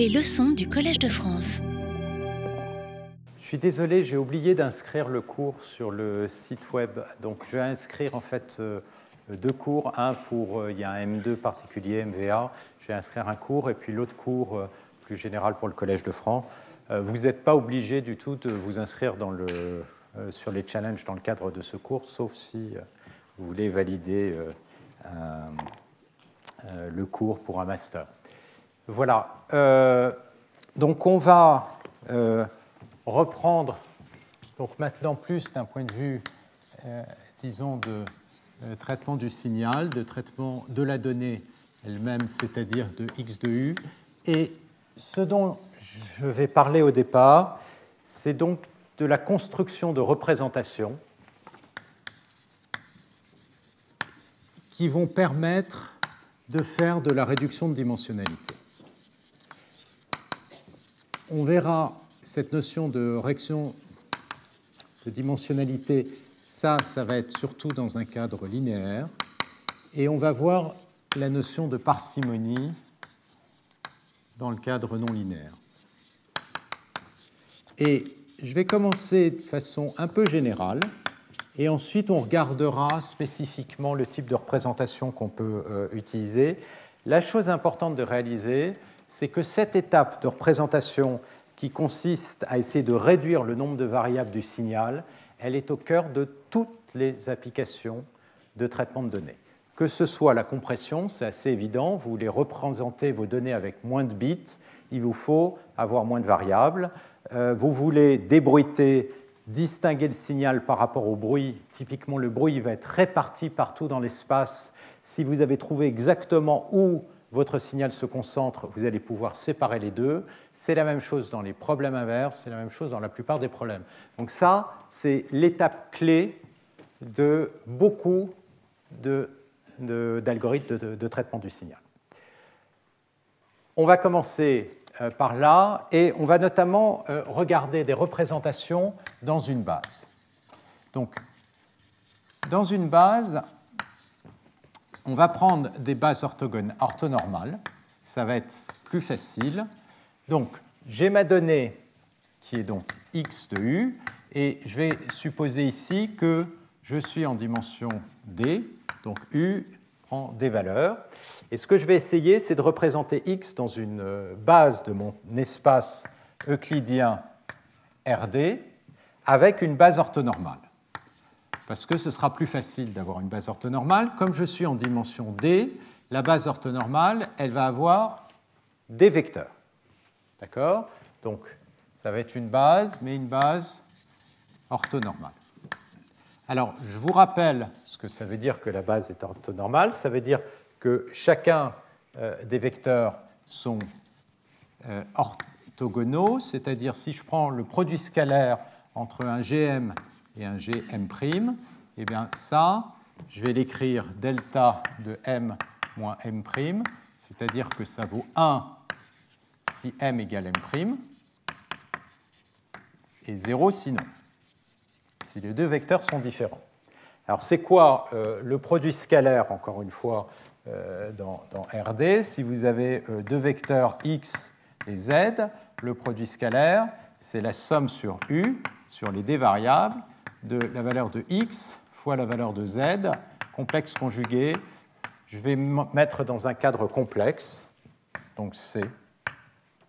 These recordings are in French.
Les leçons du Collège de France. Je suis désolé, j'ai oublié d'inscrire le cours sur le site web. Donc je vais inscrire en fait euh, deux cours. Un pour, euh, il y a un M2 particulier, MVA. Je vais inscrire un cours et puis l'autre cours euh, plus général pour le Collège de France. Vous n'êtes pas obligé du tout de vous inscrire dans sur les challenges dans le cadre de ce cours, sauf si vous voulez valider le cours pour un master. Voilà. Euh, donc on va euh, reprendre, donc maintenant plus d'un point de vue, euh, disons, de traitement du signal, de traitement de la donnée elle-même, c'est-à-dire de x de u. Et ce dont je vais parler au départ, c'est donc de la construction de représentations qui vont permettre de faire de la réduction de dimensionnalité on verra cette notion de réaction de dimensionnalité, ça, ça va être surtout dans un cadre linéaire. Et on va voir la notion de parcimonie dans le cadre non linéaire. Et je vais commencer de façon un peu générale, et ensuite on regardera spécifiquement le type de représentation qu'on peut euh, utiliser. La chose importante de réaliser, c'est que cette étape de représentation qui consiste à essayer de réduire le nombre de variables du signal, elle est au cœur de toutes les applications de traitement de données. Que ce soit la compression, c'est assez évident, vous voulez représenter vos données avec moins de bits, il vous faut avoir moins de variables. Euh, vous voulez débruiter, distinguer le signal par rapport au bruit. Typiquement, le bruit va être réparti partout dans l'espace. Si vous avez trouvé exactement où votre signal se concentre, vous allez pouvoir séparer les deux. C'est la même chose dans les problèmes inverses, c'est la même chose dans la plupart des problèmes. Donc ça, c'est l'étape clé de beaucoup d'algorithmes de, traitement du signal. On va commencer euh, par là et on va notamment euh, regarder des représentations dans une base. Donc, dans une base, on va prendre des bases orthonormales. Ça va être plus facile. Donc, j'ai ma donnée qui est donc x de u, et je vais supposer ici que je suis en dimension d, donc u prend des valeurs. Et ce que je vais essayer, c'est de représenter x dans une base de mon espace euclidien RD avec une base orthonormale parce que ce sera plus facile d'avoir une base orthonormale. Comme je suis en dimension d, la base orthonormale, elle va avoir des vecteurs. D'accord? Donc, ça va être une base, mais une base orthonormale. Alors, je vous rappelle ce que ça veut dire que la base est orthonormale. Ça veut dire que chacun euh, des vecteurs sont euh, orthogonaux, c'est-à-dire si je prends le produit scalaire entre un GM et un Gm', et eh bien ça, je vais l'écrire delta de m moins m', c'est-à-dire que ça vaut 1 si m égale m', et 0 sinon, si les deux vecteurs sont différents. Alors c'est quoi euh, le produit scalaire, encore une fois, euh, dans, RD Si vous avez euh, deux vecteurs x et z, le produit scalaire, c'est la somme sur u, sur les d variables, de la valeur de x fois la valeur de z, complexe conjugué. Je vais mettre dans un cadre complexe, donc C,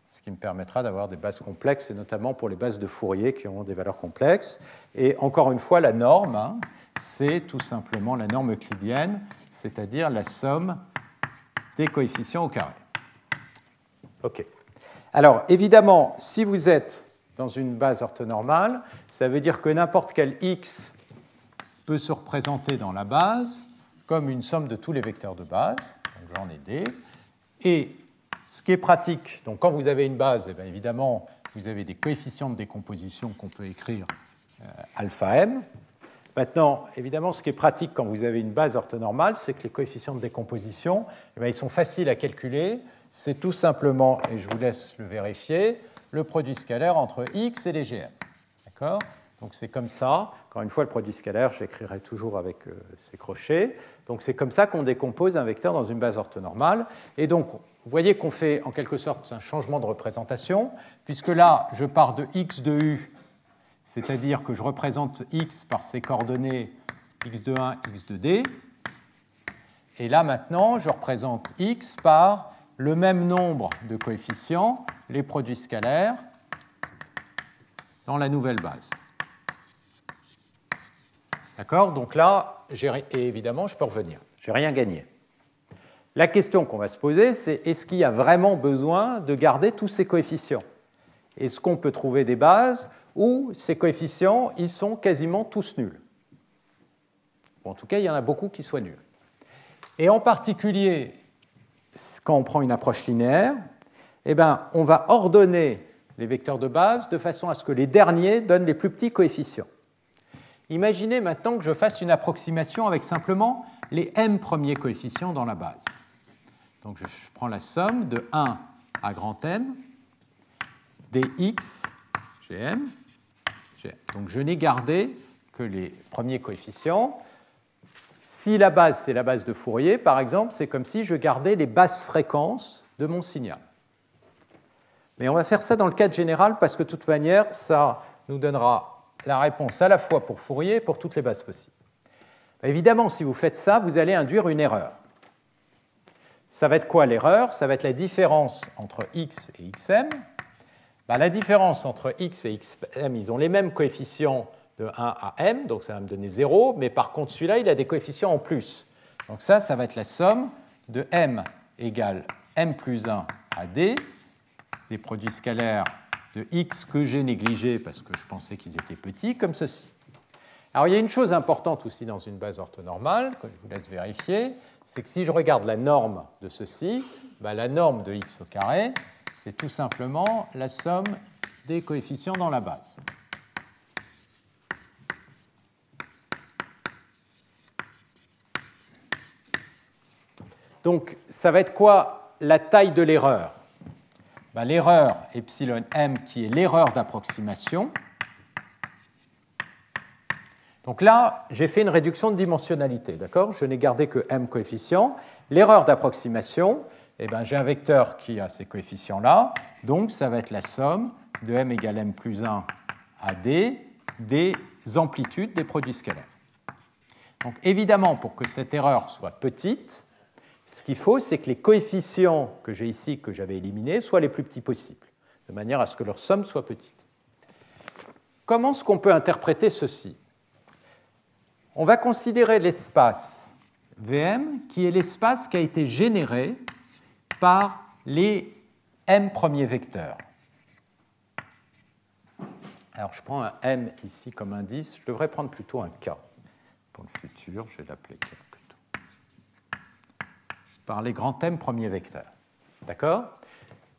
ce qui me permettra d'avoir des bases complexes, et notamment pour les bases de Fourier qui ont des valeurs complexes. Et encore une fois, la norme, hein, c'est tout simplement la norme euclidienne, c'est-à-dire la somme des coefficients au carré. OK. Alors, évidemment, si vous êtes dans une base orthonormale, ça veut dire que n'importe quel x peut se représenter dans la base comme une somme de tous les vecteurs de base, donc j'en ai d. Et ce qui est pratique, donc quand vous avez une base, eh évidemment, vous avez des coefficients de décomposition qu'on peut écrire euh, alpha m. Maintenant, évidemment, ce qui est pratique quand vous avez une base orthonormale, c'est que les coefficients de décomposition, eh ils sont faciles à calculer. C'est tout simplement, et je vous laisse le vérifier, le produit scalaire entre x et les gm. D'accord? Donc c'est comme ça. Encore une fois, le produit scalaire, j'écrirai toujours avec euh, ces crochets. Donc c'est comme ça qu'on décompose un vecteur dans une base orthonormale. Et donc, vous voyez qu'on fait en quelque sorte un changement de représentation, puisque là, je pars de x de u, c'est-à-dire que je représente x par ses coordonnées x de 1, x de d. Et là, maintenant, je représente x par le même nombre de coefficients, les produits scalaires, dans la nouvelle base. D'accord? Donc là, évidemment, je peux revenir. Je n'ai rien gagné. La question qu'on va se poser, c'est est-ce qu'il y a vraiment besoin de garder tous ces coefficients? Est-ce qu'on peut trouver des bases où ces coefficients, ils sont quasiment tous nuls? En tout cas, il y en a beaucoup qui soient nuls. Et en particulier, quand on prend une approche linéaire, eh ben, on va ordonner les vecteurs de base de façon à ce que les derniers donnent les plus petits coefficients. Imaginez maintenant que je fasse une approximation avec simplement les m premiers coefficients dans la base. Donc je prends la somme de 1 à grand N des x gm. Donc je n'ai gardé que les premiers coefficients. Si la base, c'est la base de Fourier, par exemple, c'est comme si je gardais les basses fréquences de mon signal. Mais on va faire ça dans le cadre général parce que de toute manière, ça nous donnera la réponse à la fois pour Fourier et pour toutes les bases possibles. Évidemment, si vous faites ça, vous allez induire une erreur. Ça va être quoi l'erreur? Ça va être la différence entre x et xm. Ben, la différence entre x et xm, ils ont les mêmes coefficients de 1 à m, donc ça va me donner 0, mais par contre celui-là, il a des coefficients en plus. Donc ça, ça va être la somme de m égale m plus 1 à d, des produits scalaires de x que j'ai négligé parce que je pensais qu'ils étaient petits, comme ceci. Alors il y a une chose importante aussi dans une base orthonormale, que je vous laisse vérifier, c'est que si je regarde la norme de ceci, bah, la norme de x au carré, c'est tout simplement la somme des coefficients dans la base. Donc ça va être quoi la taille de l'erreur? Bah, l'erreur epsilon m qui est l'erreur d'approximation. Donc là, j'ai fait une réduction de dimensionnalité, d'accord? Je n'ai gardé que m coefficients. L'erreur d'approximation, eh ben, j'ai un vecteur qui a ces coefficients-là, donc ça va être la somme de m égale m plus 1 à d des amplitudes des produits scalaires. Donc évidemment, pour que cette erreur soit petite, ce qu'il faut, c'est que les coefficients que j'ai ici, que j'avais éliminés, soient les plus petits possibles, de manière à ce que leur somme soit petite. Comment est-ce qu'on peut interpréter ceci? On va considérer l'espace VM qui est l'espace qui a été généré par les m premiers vecteurs. Alors je prends un m ici comme indice, je devrais prendre plutôt un k pour le futur, je vais l'appeler k les grands thèmes premiers vecteurs. D'accord?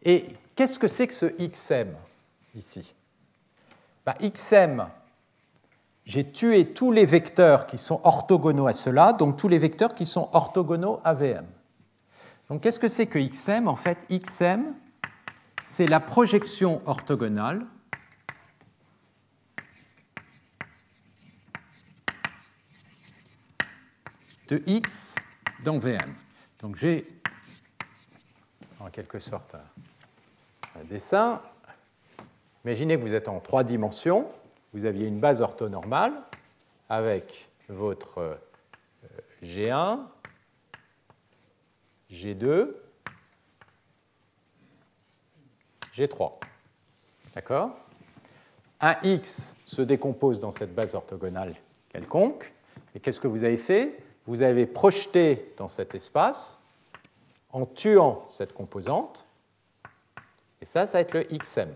Et qu'est-ce que c'est que ce xm ici? Bah, Xm, j'ai tué tous les vecteurs qui sont orthogonaux à cela, donc tous les vecteurs qui sont orthogonaux à Vm. Donc qu'est-ce que c'est que xm En fait, xm, c'est la projection orthogonale de x dans Vm. Donc j'ai en quelque sorte un, dessin. Imaginez que vous êtes en trois dimensions, vous aviez une base orthonormale avec votre euh, G1, G2, G3. D'accord? Un X se décompose dans cette base orthogonale quelconque. Et qu'est-ce que vous avez fait? Vous avez projeté dans cet espace en tuant cette composante, et ça, ça va être le xm.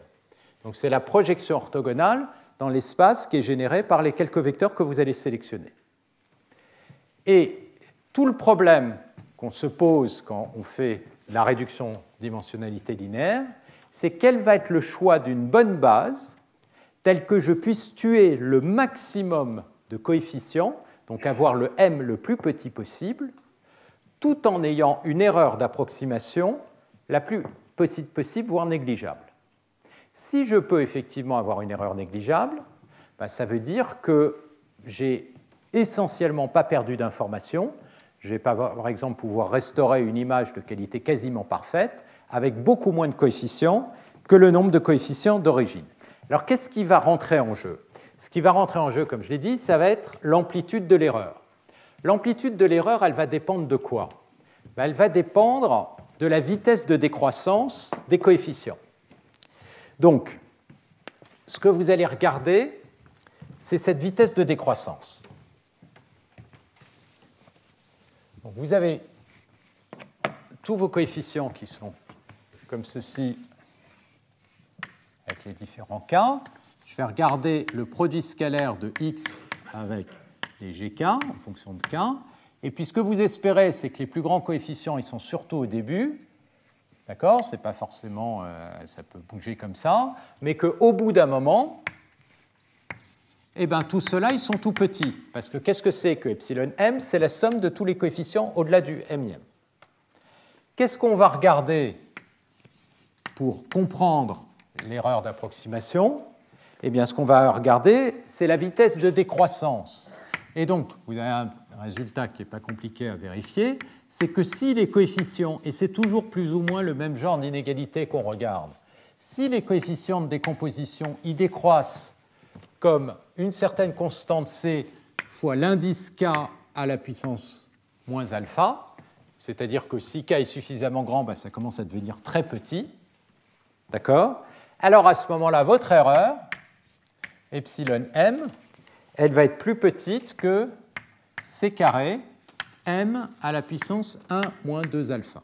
Donc c'est la projection orthogonale dans l'espace qui est générée par les quelques vecteurs que vous allez sélectionner. Et tout le problème qu'on se pose quand on fait la réduction dimensionnalité linéaire, c'est quel va être le choix d'une bonne base telle que je puisse tuer le maximum de coefficients donc avoir le m le plus petit possible, tout en ayant une erreur d'approximation la plus petite possible, voire négligeable. Si je peux effectivement avoir une erreur négligeable, ben, Ça veut dire que j'ai essentiellement pas perdu d'informations. Je vais par exemple pouvoir restaurer une image de qualité quasiment parfaite avec beaucoup moins de coefficients que le nombre de coefficients d'origine. Alors qu'est-ce qui va rentrer en jeu? Ce qui va rentrer en jeu, comme je l'ai dit, ça va être l'amplitude de l'erreur. L'amplitude de l'erreur, elle va dépendre de quoi? Ben, Elle va dépendre de la vitesse de décroissance des coefficients. Donc, ce que vous allez regarder, c'est cette vitesse de décroissance. vous avez tous vos coefficients qui sont comme ceci avec les différents cas. Je vais regarder le produit scalaire de x avec les gk en fonction de k. Et puis ce que vous espérez, c'est que les plus grands coefficients, ils sont surtout au début. D'accord? C'est pas forcément, euh, ça peut bouger comme ça, mais qu'au bout d'un moment, eh ben, tout cela, ils sont tout petits. Parce que qu'est-ce que c'est que epsilon m? C'est la somme de tous les coefficients au-delà du m. Qu'est-ce qu'on va regarder pour comprendre l'erreur d'approximation? Eh bien, ce qu'on va regarder, c'est la vitesse de décroissance. Et donc, vous avez un résultat qui n'est pas compliqué à vérifier, c'est que si les coefficients, et c'est toujours plus ou moins le même genre d'inégalité qu'on regarde, si les coefficients de décomposition y décroissent comme une certaine constante c fois l'indice k à la puissance moins alpha, c'est-à-dire que si k est suffisamment grand, ben, ça commence à devenir très petit. D'accord? Alors à ce moment-là, votre erreur, epsilon m, elle va être plus petite que c carré m à la puissance 1 moins 2 alpha.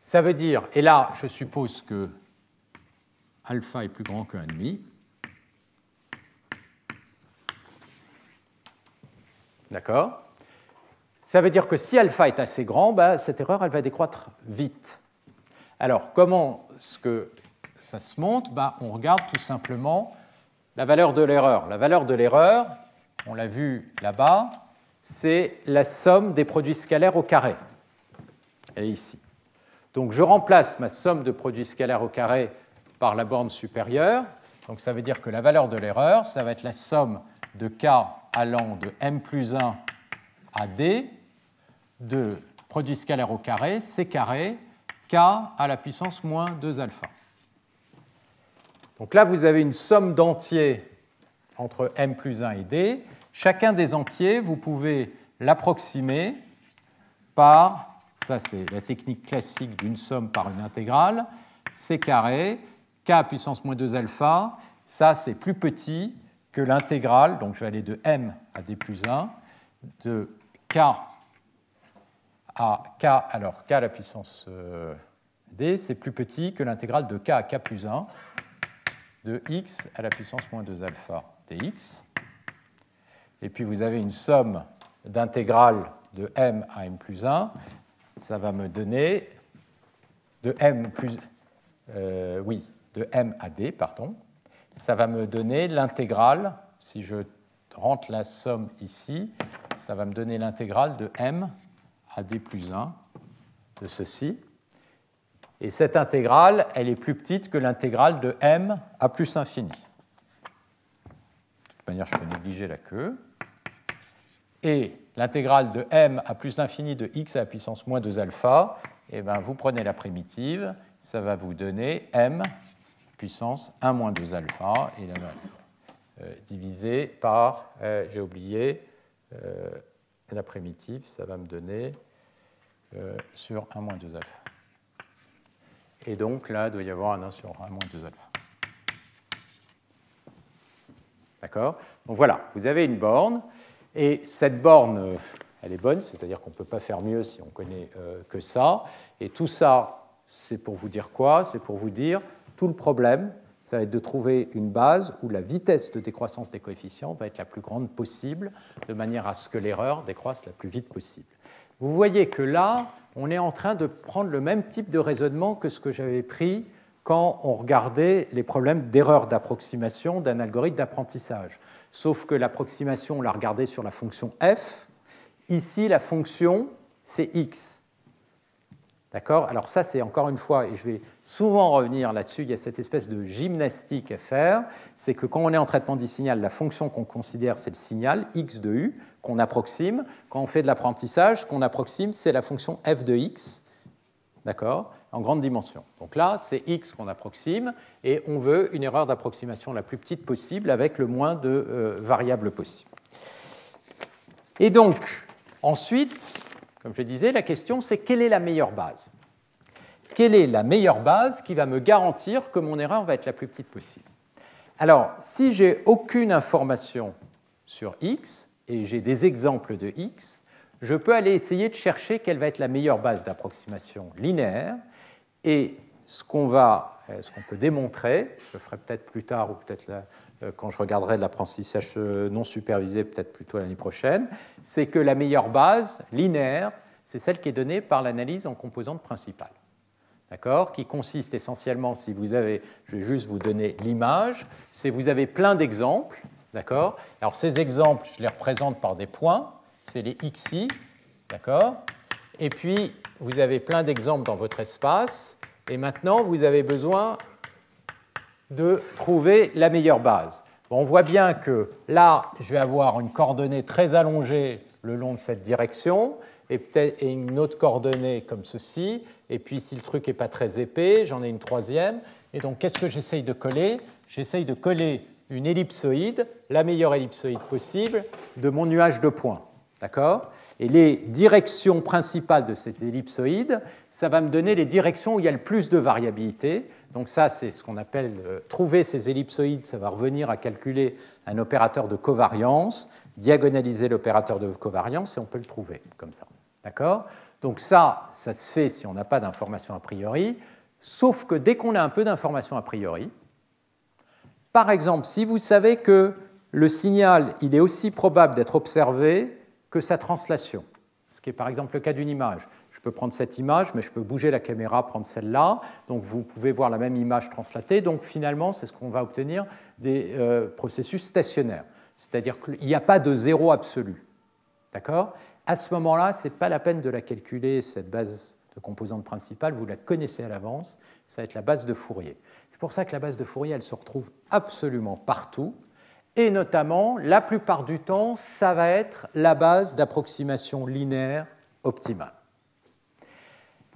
Ça veut dire, et là je suppose que alpha est plus grand que 1,5, D'accord Ça veut dire que si alpha est assez grand, bah, cette erreur elle va décroître vite. Alors, comment est-ce que ça se monte? Bah, On regarde tout simplement la valeur de l'erreur. La valeur de l'erreur, on l'a vu là-bas, c'est la somme des produits scalaires au carré. Elle est ici. Donc je remplace ma somme de produits scalaires au carré par la borne supérieure. Donc ça veut dire que la valeur de l'erreur, ça va être la somme de k allant de m plus 1 à d de produit scalaire au carré, c carré, k à la puissance moins 2 alpha. Donc là, vous avez une somme d'entiers entre m plus 1 et d. Chacun des entiers, vous pouvez l'approximer par, ça c'est la technique classique d'une somme par une intégrale, c carré, k à puissance moins 2 alpha, ça c'est plus petit, que l'intégrale, donc je vais aller de m à d plus 1, de k à k, alors k à la puissance euh, d, c'est plus petit que l'intégrale de k à k plus 1 de x à la puissance moins 2 alpha dx. Et puis vous avez une somme d'intégrale de m à m plus 1, ça va me donner de m plus, euh, oui, de m à d, pardon, ça va me donner l'intégrale, si je rentre la somme ici, ça va me donner l'intégrale de m à d plus 1 de ceci. Et cette intégrale, elle est plus petite que l'intégrale de m à plus infini. De toute manière, je peux négliger la queue. Et l'intégrale de m à plus l'infini de x à la puissance moins 2 alpha, eh bien, vous prenez la primitive, ça va vous donner m puissance 1 moins 2 alpha, et la euh, divisé par, euh, j'ai oublié, euh, la primitive, ça va me donner sur 1 moins 2 alpha. Et donc là, il doit y avoir un 1 sur 1 moins 2 alpha. D'accord? Donc voilà, vous avez une borne, et cette borne, elle est bonne, c'est-à-dire qu'on ne peut pas faire mieux si on connaît que ça. Et tout ça, c'est pour vous dire quoi? C'est pour vous dire, tout le problème, ça va être de trouver une base où la vitesse de décroissance des coefficients va être la plus grande possible, de manière à ce que l'erreur décroisse la plus vite possible. Vous voyez que là, on est en train de prendre le même type de raisonnement que ce que j'avais pris quand on regardait les problèmes d'erreur d'approximation d'un algorithme d'apprentissage. Sauf que l'approximation, on l'a regardée sur la fonction f. Ici, la fonction, c'est x. D'accord? Alors ça, c'est encore une fois, et je vais souvent revenir là-dessus, il y a cette espèce de gymnastique à faire, c'est que quand on est en traitement du signal, la fonction qu'on considère, c'est le signal, x de u, qu'on approxime. Quand on fait de l'apprentissage, qu'on approxime, c'est la fonction f de x, d'accord? En grande dimension. Donc là, c'est x qu'on approxime, et on veut une erreur d'approximation la plus petite possible avec le moins de euh, variables possibles. Et donc, ensuite, comme je disais, la question c'est quelle est la meilleure base? Quelle est la meilleure base qui va me garantir que mon erreur va être la plus petite possible? Alors, si j'ai aucune information sur x et j'ai des exemples de x, je peux aller essayer de chercher quelle va être la meilleure base d'approximation linéaire. Et ce qu'on va, euh, ce qu'on peut démontrer, je le ferai peut-être plus tard ou peut-être quand je regarderai de l'apprentissage euh, non supervisé, peut-être plutôt l'année prochaine, c'est que la meilleure base linéaire, c'est celle qui est donnée par l'analyse en composantes principales. D'accord? Qui consiste essentiellement, si vous avez, je vais juste vous donner l'image, c'est vous avez plein d'exemples. D'accord? Alors ces exemples, je les représente par des points, c'est les xi. D'accord? Et puis, vous avez plein d'exemples dans votre espace. Et maintenant, vous avez besoin de trouver la meilleure base. on voit bien que là, je vais avoir une coordonnée très allongée le long de cette direction et, peut-être, une autre coordonnée comme ceci. Et puis, si le truc n'est pas très épais, j'en ai une troisième. Et donc, qu'est-ce que j'essaye de coller? J'essaye de coller une ellipsoïde, la meilleure ellipsoïde possible, de mon nuage de points. D'accord? Et les directions principales de cette ellipsoïde, ça va me donner les directions où il y a le plus de variabilité. Donc ça, c'est ce qu'on appelle euh, trouver ces ellipsoïdes. Ça va revenir à calculer un opérateur de covariance, diagonaliser l'opérateur de covariance et on peut le trouver comme ça. D'accord? Donc ça, ça se fait si on n'a pas d'information a priori, sauf que dès qu'on a un peu d'information a priori, par exemple, si vous savez que le signal, il est aussi probable d'être observé que sa translation, ce qui est par exemple le cas d'une image. Je peux prendre cette image, mais je peux bouger la caméra, prendre celle-là. Donc vous pouvez voir la même image translatée. Donc finalement, c'est ce qu'on va obtenir des euh, processus stationnaires. C'est-à-dire qu'il n'y a pas de zéro absolu. D'accord? À ce moment-là, ce n'est pas la peine de la calculer, cette base de composante principale. Vous la connaissez à l'avance. Ça va être la base de Fourier. C'est pour ça que la base de Fourier, elle se retrouve absolument partout. Et notamment, la plupart du temps, ça va être la base d'approximation linéaire optimale.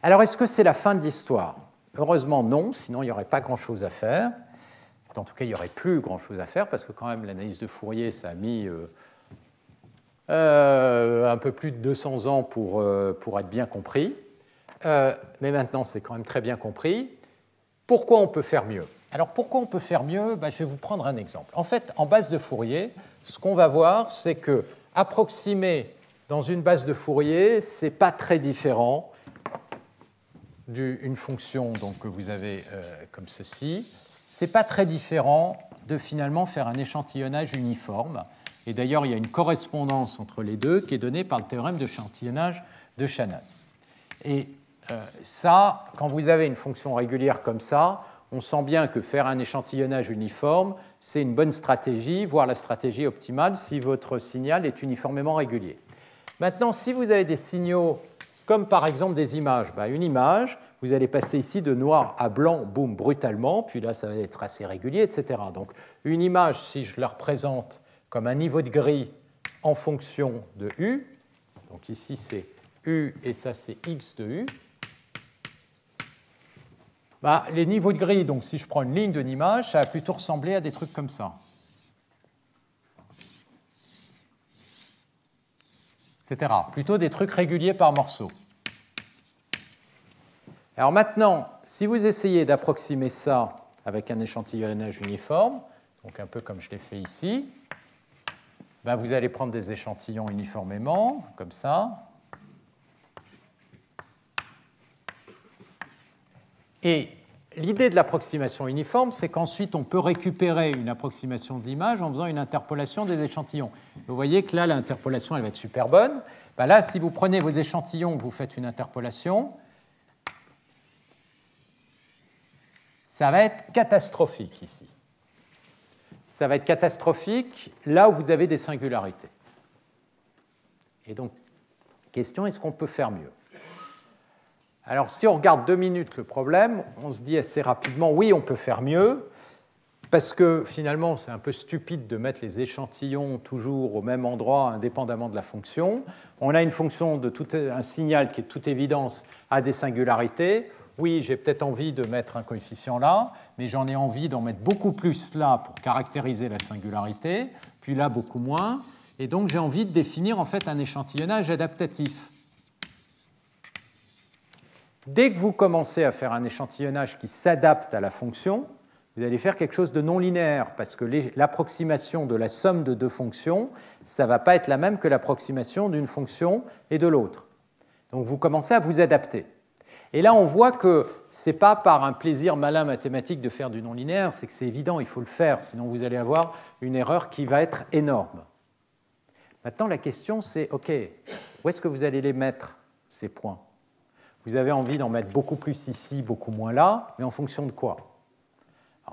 Alors, est-ce que c'est la fin de l'histoire? Heureusement, non, sinon il n'y aurait pas grand-chose à faire. En tout cas, il n'y aurait plus grand-chose à faire, parce que quand même, l'analyse de Fourier, ça a mis euh, euh, un peu plus de 200 ans pour, euh, pour être bien compris. mais maintenant, c'est quand même très bien compris. Pourquoi on peut faire mieux? Alors, pourquoi on peut faire mieux? Ben, Je vais vous prendre un exemple. En fait, en base de Fourier, ce qu'on va voir, c'est que approximer dans une base de Fourier, ce n'est pas très différent d'une fonction que vous avez euh, comme ceci, ce n'est pas très différent de finalement faire un échantillonnage uniforme. Et d'ailleurs, il y a une correspondance entre les deux qui est donnée par le théorème d'échantillonnage de Shannon. Et euh, ça, quand vous avez une fonction régulière comme ça, on sent bien que faire un échantillonnage uniforme, c'est une bonne stratégie, voire la stratégie optimale si votre signal est uniformément régulier. Maintenant, si vous avez des signaux comme par exemple des images. Bah, une image, vous allez passer ici de noir à blanc, boum, brutalement, puis là, ça va être assez régulier, etc. Donc, une image, si je la représente comme un niveau de gris en fonction de U, donc ici c'est U et ça c'est X de U, bah, les niveaux de gris, donc si je prends une ligne d'une image, ça va plutôt ressembler à des trucs comme ça. Plutôt des trucs réguliers par morceau. Alors maintenant, si vous essayez d'approximer ça avec un échantillonnage uniforme, donc un peu comme je l'ai fait ici, ben vous allez prendre des échantillons uniformément, comme ça. Et l'idée de l'approximation uniforme, c'est qu'ensuite on peut récupérer une approximation de l'image en faisant une interpolation des échantillons. Vous voyez que là, l'interpolation, elle va être super bonne. Ben là, si vous prenez vos échantillons, vous faites une interpolation, ça va être catastrophique ici. Ça va être catastrophique là où vous avez des singularités. Et donc, question, est-ce qu'on peut faire mieux? Alors si on regarde deux minutes le problème, on se dit assez rapidement, oui, on peut faire mieux, parce que finalement c'est un peu stupide de mettre les échantillons toujours au même endroit indépendamment de la fonction. On a une fonction de tout, un signal qui de toute évidence à des singularités. Oui, j'ai peut-être envie de mettre un coefficient là, mais j'en ai envie d'en mettre beaucoup plus là pour caractériser la singularité, puis là beaucoup moins. Et donc j'ai envie de définir en fait un échantillonnage adaptatif. Dès que vous commencez à faire un échantillonnage qui s'adapte à la fonction, vous allez faire quelque chose de non linéaire, parce que l'approximation de la somme de deux fonctions, ça ne va pas être la même que l'approximation d'une fonction et de l'autre. Donc vous commencez à vous adapter. Et là, on voit que ce n'est pas par un plaisir malin mathématique de faire du non linéaire, c'est que c'est évident, il faut le faire, sinon vous allez avoir une erreur qui va être énorme. Maintenant, la question, c'est, OK, où est-ce que vous allez les mettre, ces points? Vous avez envie d'en mettre beaucoup plus ici, beaucoup moins là, mais en fonction de quoi?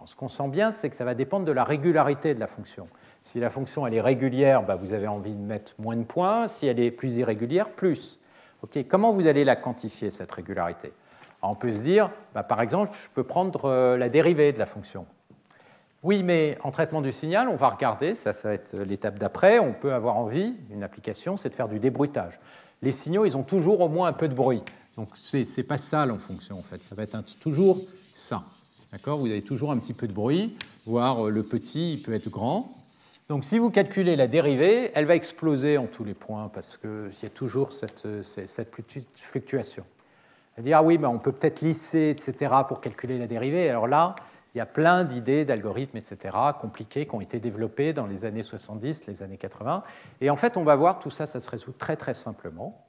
Ce qu'on sent bien, c'est que ça va dépendre de la régularité de la fonction. Si la fonction elle est régulière, bah, vous avez envie de mettre moins de points. Si elle est plus irrégulière, plus. comment vous allez la quantifier, cette régularité? On peut se dire, bah, par exemple, je peux prendre euh, la dérivée de la fonction. Oui, mais en traitement du signal, on va regarder, ça, ça va être l'étape d'après, on peut avoir envie, une application, c'est de faire du débruitage. Les signaux, ils ont toujours au moins un peu de bruit. Donc, ce n'est pas ça en fonction, en fait. Ça va être toujours ça. D'accord? Vous avez toujours un petit peu de bruit, voire euh, le petit, il peut être grand. Donc, si vous calculez la dérivée, elle va exploser en tous les points parce qu'il y a toujours cette, euh, cette fluctuation. Dire, ah oui, ben on peut peut-être lisser, etc., pour calculer la dérivée. Alors là, il y a plein d'idées, d'algorithmes, etc., compliqués, qui ont été développés dans les années 70, les années 80. Et en fait, on va voir, tout ça, ça se résout très très simplement.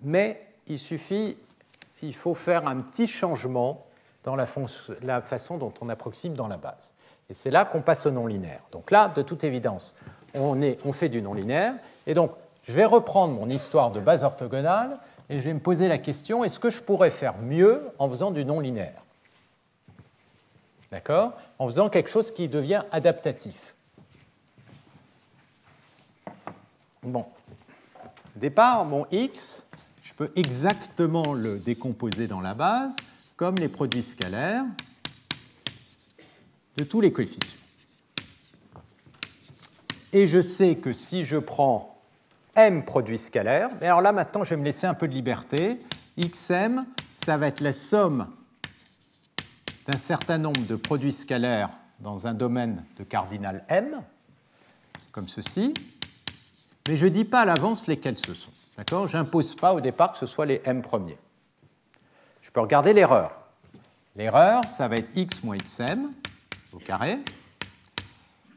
Mais il suffit, il faut faire un petit changement dans la, façon dont on approxime dans la base. Et c'est là qu'on passe au non linéaire. Donc là, de toute évidence, on, fait du non linéaire. Et donc, je vais reprendre mon histoire de base orthogonale et je vais me poser la question, est-ce que je pourrais faire mieux en faisant du non linéaire D'accord? En faisant quelque chose qui devient adaptatif. Bon. Départ, mon x, je peux exactement le décomposer dans la base comme les produits scalaires de tous les coefficients. Et je sais que si je prends m produits scalaires, alors là maintenant je vais me laisser un peu de liberté, xm, ça va être la somme d'un certain nombre de produits scalaires dans un domaine de cardinal m, comme ceci, mais je ne dis pas à l'avance lesquels ce sont. D'accord? Je n'impose pas au départ que ce soit les m premiers. Je peux regarder l'erreur. L'erreur, ça va être x moins xm au carré.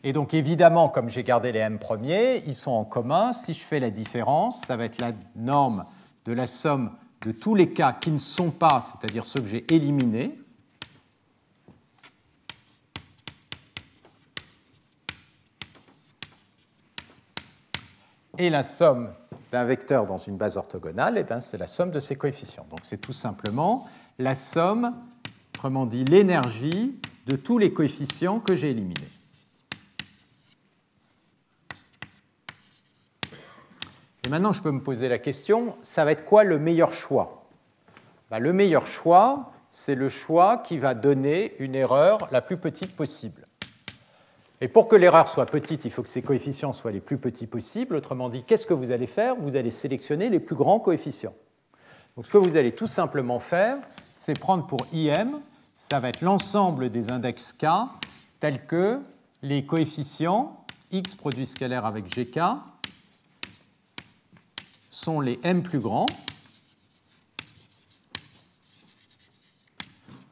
Et donc évidemment, comme j'ai gardé les m premiers, ils sont en commun. Si je fais la différence, ça va être la norme de la somme de tous les cas qui ne sont pas, c'est-à-dire ceux que j'ai éliminés, et la somme d'un vecteur dans une base orthogonale, eh c'est la somme de ses coefficients. Donc c'est tout simplement la somme, autrement dit l'énergie, de tous les coefficients que j'ai éliminés. Et maintenant, je peux me poser la question, ça va être quoi le meilleur choix? Ben, Le meilleur choix, c'est le choix qui va donner une erreur la plus petite possible. Et pour que l'erreur soit petite, il faut que ces coefficients soient les plus petits possibles. Autrement dit, qu'est-ce que vous allez faire? Vous allez sélectionner les plus grands coefficients. Donc ce que vous allez tout simplement faire, c'est prendre pour IM, ça va être l'ensemble des index K tels que les coefficients x produit scalaire avec gk sont les m plus grands.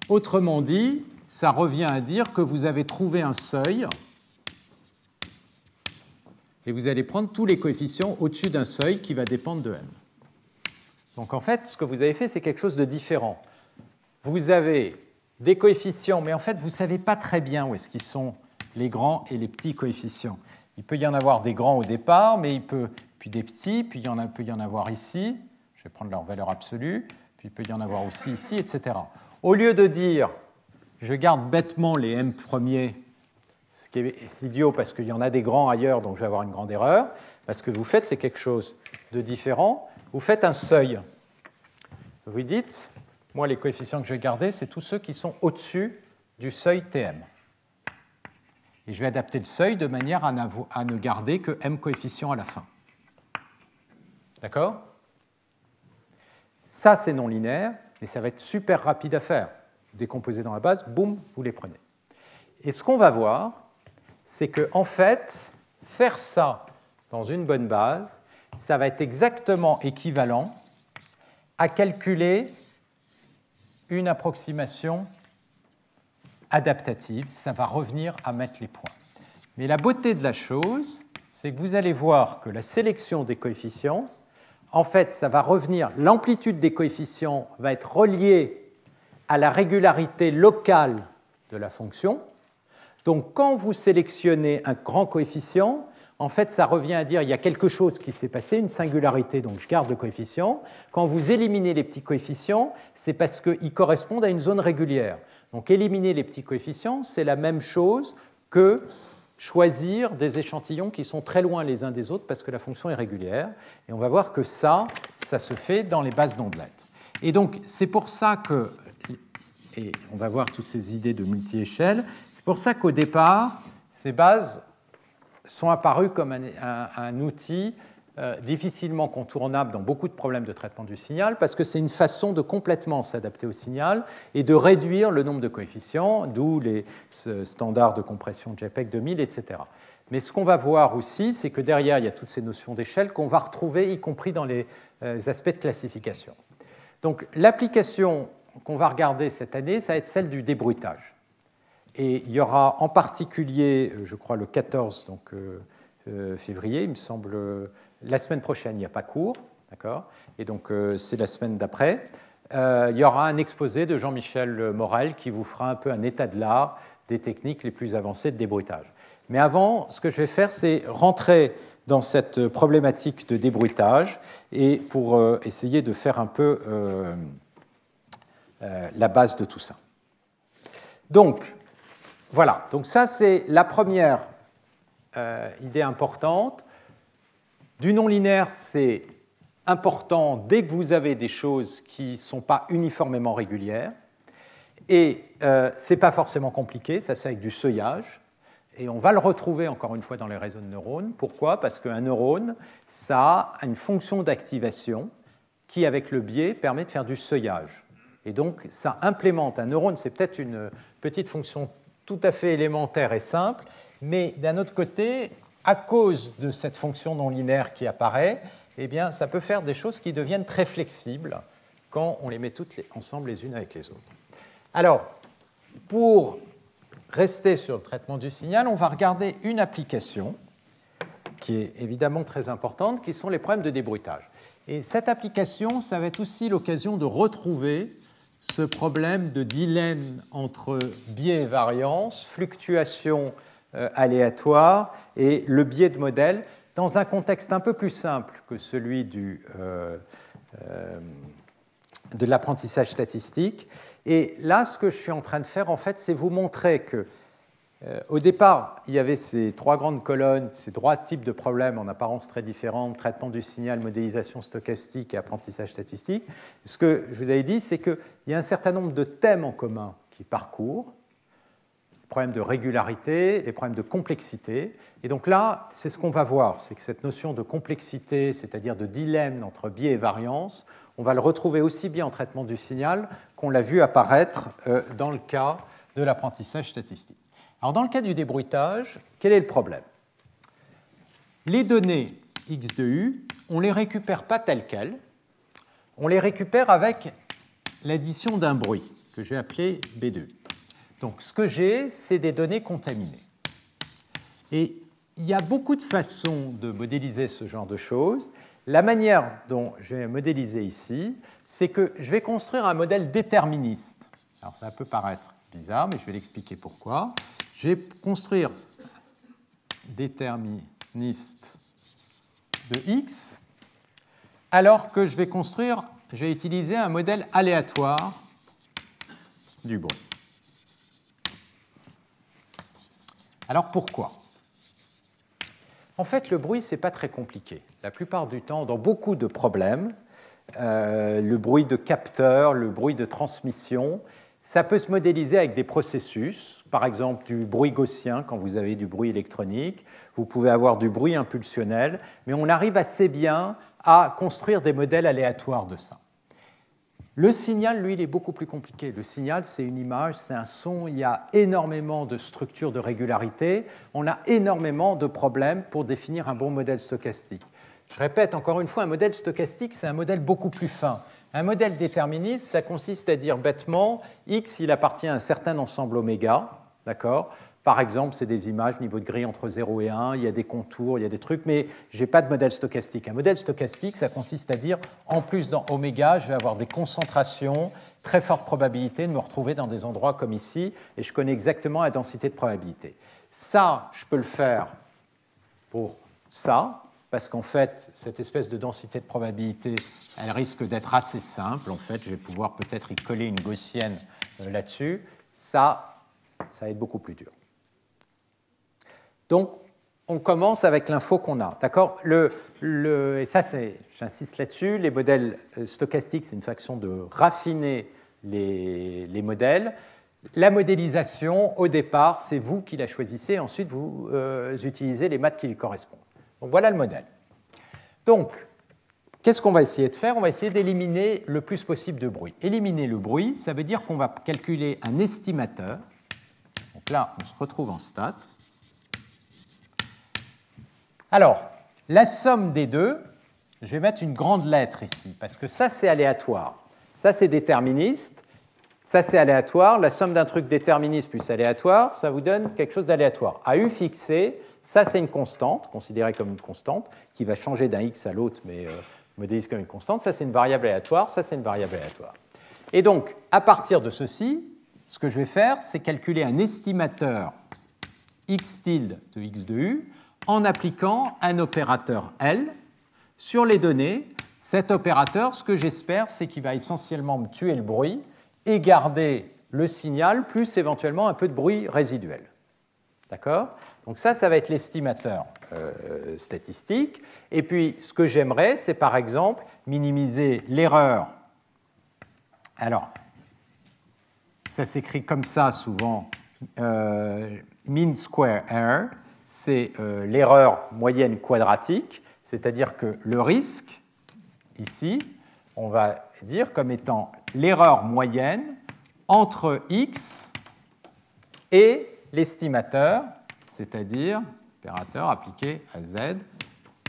Autrement dit, ça revient à dire que vous avez trouvé un seuil et vous allez prendre tous les coefficients au-dessus d'un seuil qui va dépendre de m. Donc en fait, ce que vous avez fait, c'est quelque chose de différent. Vous avez des coefficients, mais en fait, vous ne savez pas très bien où est-ce qu'ils sont les grands et les petits coefficients. Il peut y en avoir des grands au départ, mais il peut, puis des petits, puis il peut y en avoir ici, je vais prendre leur valeur absolue, puis il peut y en avoir aussi ici, etc. Au lieu de dire, je garde bêtement les m premiers ce qui est idiot parce qu'il y en a des grands ailleurs, donc je vais avoir une grande erreur. Parce que vous faites, c'est quelque chose de différent. Vous faites un seuil. Vous dites, moi, les coefficients que je vais garder, c'est tous ceux qui sont au-dessus du seuil Tm. Et je vais adapter le seuil de manière à ne garder que m coefficients à la fin. D'accord? Ça, c'est non linéaire, mais ça va être super rapide à faire. Vous décomposez dans la base, boum, vous les prenez. Et ce qu'on va voir, c'est que fait, faire ça dans une bonne base, ça va être exactement équivalent à calculer une approximation adaptative. Ça va revenir à mettre les points. Mais la beauté de la chose, c'est que vous allez voir que la sélection des coefficients, en fait, ça va revenir, l'amplitude des coefficients va être reliée à la régularité locale de la fonction. Donc quand vous sélectionnez un grand coefficient, en fait, ça revient à dire il y a quelque chose qui s'est passé, une singularité, donc je garde le coefficient. Quand vous éliminez les petits coefficients, c'est parce qu'ils correspondent à une zone régulière. Donc éliminer les petits coefficients, c'est la même chose que choisir des échantillons qui sont très loin les uns des autres parce que la fonction est régulière. Et on va voir que ça, ça se fait dans les bases d'ondelettes. Et donc c'est pour ça que, et on va voir toutes ces idées de multi-échelle, c'est pour ça qu'au départ, ces bases sont apparues comme un, outil euh, difficilement contournable dans beaucoup de problèmes de traitement du signal, parce que c'est une façon de complètement s'adapter au signal et de réduire le nombre de coefficients, d'où les standards de compression JPEG 2000, etc. Mais ce qu'on va voir aussi, c'est que derrière, il y a toutes ces notions d'échelle qu'on va retrouver, y compris dans les euh, aspects de classification. Donc l'application qu'on va regarder cette année, ça va être celle du débruitage. Et il y aura en particulier, euh, je crois, le 14 donc, euh, euh, février, il me semble, la semaine prochaine, il n'y a pas cours, d'accord? Et donc, c'est la semaine d'après. il y aura un exposé de Jean-Michel Morel qui vous fera un peu un état de l'art des techniques les plus avancées de débruitage. Mais avant, ce que je vais faire, c'est rentrer dans cette problématique de débruitage et pour essayer de faire un peu la base de tout ça. Donc, voilà, donc ça c'est la première euh, idée importante. Du non-linéaire, c'est important dès que vous avez des choses qui ne sont pas uniformément régulières. Et euh, ce n'est pas forcément compliqué, ça se fait avec du seuillage. Et on va le retrouver encore une fois dans les réseaux de neurones. Pourquoi? Parce qu'un neurone, ça a une fonction d'activation qui, avec le biais, permet de faire du seuillage. Et donc, ça implémente. Un neurone, c'est peut-être une petite fonction tout à fait élémentaire et simple, mais d'un autre côté, à cause de cette fonction non linéaire qui apparaît, eh bien, ça peut faire des choses qui deviennent très flexibles quand on les met toutes ensemble les unes avec les autres. Alors, pour rester sur le traitement du signal, on va regarder une application qui est évidemment très importante, qui sont les problèmes de débruitage. Et cette application, ça va être aussi l'occasion de retrouver ce problème de dilemme entre biais et variance, fluctuation euh, aléatoire et le biais de modèle dans un contexte un peu plus simple que celui euh, euh, de l'apprentissage statistique. Et là, ce que je suis en train de faire, en fait, c'est vous montrer que au départ, il y avait ces trois grandes colonnes, ces trois types de problèmes en apparence très différents, traitement du signal, modélisation stochastique et apprentissage statistique. Ce que je vous avais dit, c'est qu'il y a un certain nombre de thèmes en commun qui parcourent, les problèmes de régularité, les problèmes de complexité. Et donc là, c'est ce qu'on va voir, c'est que cette notion de complexité, c'est-à-dire de dilemme entre biais et variance, on va le retrouver aussi bien en traitement du signal qu'on l'a vu apparaître euh, dans le cas de l'apprentissage statistique. Alors dans le cas du débruitage, quel est le problème? Les données x de u, on ne les récupère pas telles quelles, on les récupère avec l'addition d'un bruit que je vais appeler B2. Donc ce que j'ai, c'est des données contaminées. Et il y a beaucoup de façons de modéliser ce genre de choses. La manière dont je vais modéliser ici, c'est que je vais construire un modèle déterministe. Alors ça peut paraître bizarre, mais je vais l'expliquer pourquoi. Je vais construire déterministe de x, alors que je vais construire, je vais utiliser un modèle aléatoire du bruit. Alors pourquoi? En fait, le bruit, ce n'est pas très compliqué. La plupart du temps, dans beaucoup de problèmes, euh, le bruit de capteur, le bruit de transmission. Ça peut se modéliser avec des processus, par exemple du bruit gaussien quand vous avez du bruit électronique. Vous pouvez avoir du bruit impulsionnel, mais on arrive assez bien à construire des modèles aléatoires de ça. Le signal, lui, il est beaucoup plus compliqué. Le signal, c'est une image, c'est un son, il y a énormément de structures de régularité, on a énormément de problèmes pour définir un bon modèle stochastique. Je répète encore une fois, un modèle stochastique, c'est un modèle beaucoup plus fin. Un modèle déterministe, ça consiste à dire bêtement, X, il appartient à un certain ensemble oméga, d'accord? Par exemple, c'est des images niveau de grille entre 0 et 1, il y a des contours, il y a des trucs, mais je n'ai pas de modèle stochastique. Un modèle stochastique, ça consiste à dire, en plus dans oméga, je vais avoir des concentrations, très forte probabilité de me retrouver dans des endroits comme ici, et je connais exactement la densité de probabilité. Ça, je peux le faire pour ça, parce qu'en fait, cette espèce de densité de probabilité, elle risque d'être assez simple. En fait, je vais pouvoir peut-être y coller une gaussienne euh, là-dessus. Ça, ça va être beaucoup plus dur. Donc, on commence avec l'info qu'on a. D'accord? Et ça, j'insiste là-dessus, les modèles euh, stochastiques, c'est une façon de raffiner les, modèles. La modélisation, au départ, c'est vous qui la choisissez, ensuite vous euh, utilisez les maths qui lui correspondent. Donc voilà le modèle. Donc, qu'est-ce qu'on va essayer de faire? On va essayer d'éliminer le plus possible de bruit. Éliminer le bruit, ça veut dire qu'on va calculer un estimateur. Donc là, on se retrouve en stat. Alors, la somme des deux, je vais mettre une grande lettre ici, parce que ça, c'est aléatoire. Ça, c'est déterministe. Ça, c'est aléatoire. La somme d'un truc déterministe plus aléatoire, ça vous donne quelque chose d'aléatoire. À U fixé, ça, c'est une constante, considérée comme une constante, qui va changer d'un x à l'autre, mais euh, modélise comme une constante. Ça, c'est une variable aléatoire. Ça, c'est une variable aléatoire. Et donc, à partir de ceci, ce que je vais faire, c'est calculer un estimateur x tilde de x de u en appliquant un opérateur L sur les données. Cet opérateur, ce que j'espère, c'est qu'il va essentiellement me tuer le bruit et garder le signal, plus éventuellement un peu de bruit résiduel. D'accord? Donc ça, ça va être l'estimateur euh, statistique. Et puis, ce que j'aimerais, c'est par exemple minimiser l'erreur. Alors, ça s'écrit comme ça souvent, euh, mean square error c'est euh, l'erreur moyenne quadratique, c'est-à-dire que le risque, ici, on va dire comme étant l'erreur moyenne entre x et l'estimateur, c'est-à-dire l'opérateur appliqué à z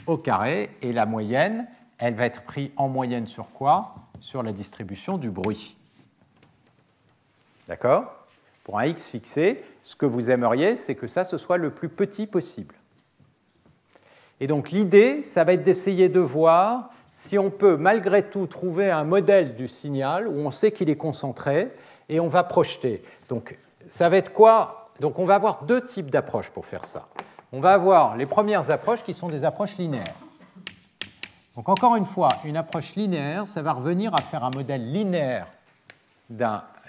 au carré, et la moyenne, elle va être prise en moyenne sur quoi? Sur la distribution du bruit. D'accord? Pour un x fixé, ce que vous aimeriez, c'est que ça, ce soit le plus petit possible. Et donc l'idée, ça va être d'essayer de voir si on peut malgré tout trouver un modèle du signal où on sait qu'il est concentré et on va projeter. Donc ça va être quoi? Donc on va avoir deux types d'approches pour faire ça. On va avoir les premières approches qui sont des approches linéaires. Donc encore une fois, une approche linéaire, ça va revenir à faire un modèle linéaire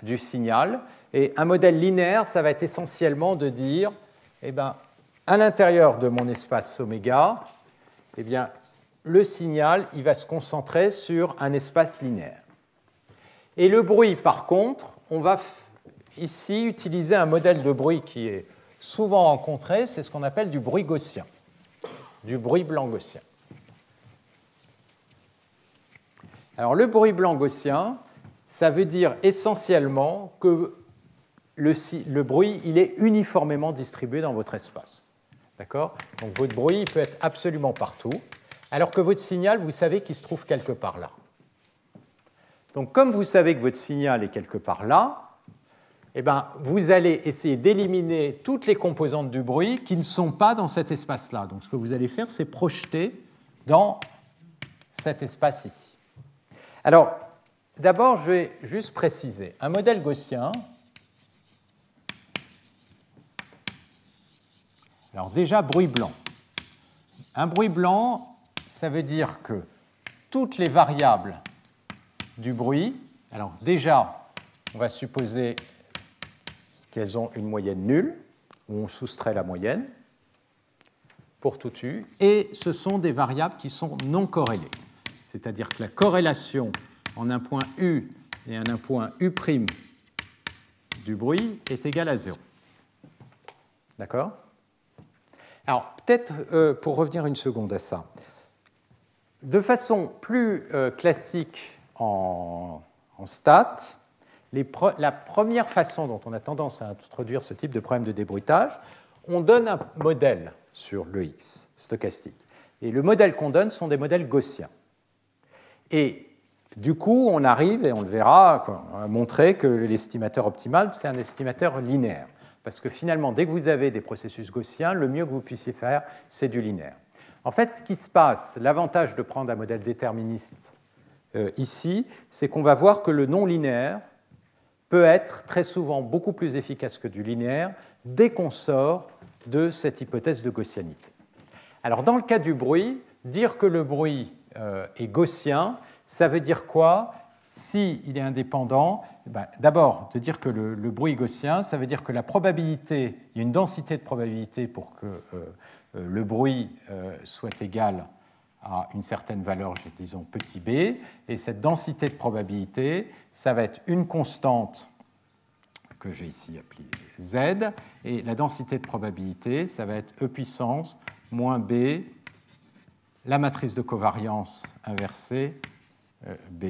du signal et un modèle linéaire, ça va être essentiellement de dire, eh ben, à l'intérieur de mon espace oméga, eh bien, le signal il va se concentrer sur un espace linéaire. Et le bruit, par contre, on va ici utiliser un modèle de bruit qui est souvent rencontré, c'est ce qu'on appelle du bruit gaussien, du bruit blanc gaussien. Alors le bruit blanc gaussien, ça veut dire essentiellement que le, bruit, il est uniformément distribué dans votre espace. D'accord? Donc votre bruit, il peut être absolument partout, alors que votre signal, vous savez qu'il se trouve quelque part là. Donc comme vous savez que votre signal est quelque part là, eh ben, vous allez essayer d'éliminer toutes les composantes du bruit qui ne sont pas dans cet espace-là. Donc ce que vous allez faire, c'est projeter dans cet espace ici. Alors, d'abord, je vais juste préciser. Un modèle gaussien, Alors déjà, bruit blanc. Un bruit blanc, ça veut dire que toutes les variables du bruit, alors déjà, on va supposer qu'elles ont une moyenne nulle, où on soustrait la moyenne pour tout U, et ce sont des variables qui sont non corrélées. c'est-à-dire que la corrélation en un point U et en un point U' du bruit est égale à 0. D'accord? Alors, peut-être euh, pour revenir une seconde à ça, de façon plus euh, classique en, stats, la première façon dont on a tendance à introduire ce type de problème de débruitage, on donne un modèle sur le X stochastique. Et le modèle qu'on donne sont des modèles gaussiens. Et du coup, on arrive, et on le verra, à montrer que l'estimateur optimal, c'est un estimateur linéaire. Parce que finalement, dès que vous avez des processus gaussiens, le mieux que vous puissiez faire, c'est du linéaire. En fait, ce qui se passe, l'avantage de prendre un modèle déterministe euh, ici, c'est qu'on va voir que le non linéaire être très souvent beaucoup plus efficace que du linéaire dès qu'on sort de cette hypothèse de gaussianité. Alors dans le cas du bruit, dire que le bruit euh, est gaussien, ça veut dire quoi? S'il est indépendant, ben, d'abord, de dire que le, bruit est gaussien, ça veut dire que la probabilité, il y a une densité de probabilité pour que euh, euh, le bruit soit égal à une certaine valeur, disons petit b, et cette densité de probabilité, ça va être une constante que j'ai ici appelée z, et la densité de probabilité, ça va être e puissance moins b, la matrice de covariance inversée euh, b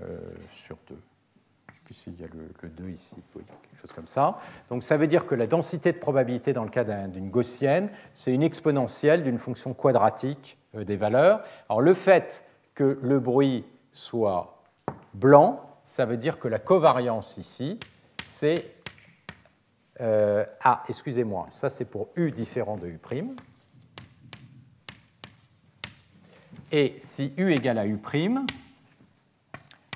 euh, sur 2. Puis il y a le, 2 ici, quelque chose comme ça. Donc ça veut dire que la densité de probabilité dans le cas d'une gaussienne, c'est une exponentielle d'une fonction quadratique euh, des valeurs. Alors le fait que le bruit soit blanc, ça veut dire que la covariance ici, c'est... ah, excusez-moi, ça c'est pour U différent de U'. Et si U égale à U',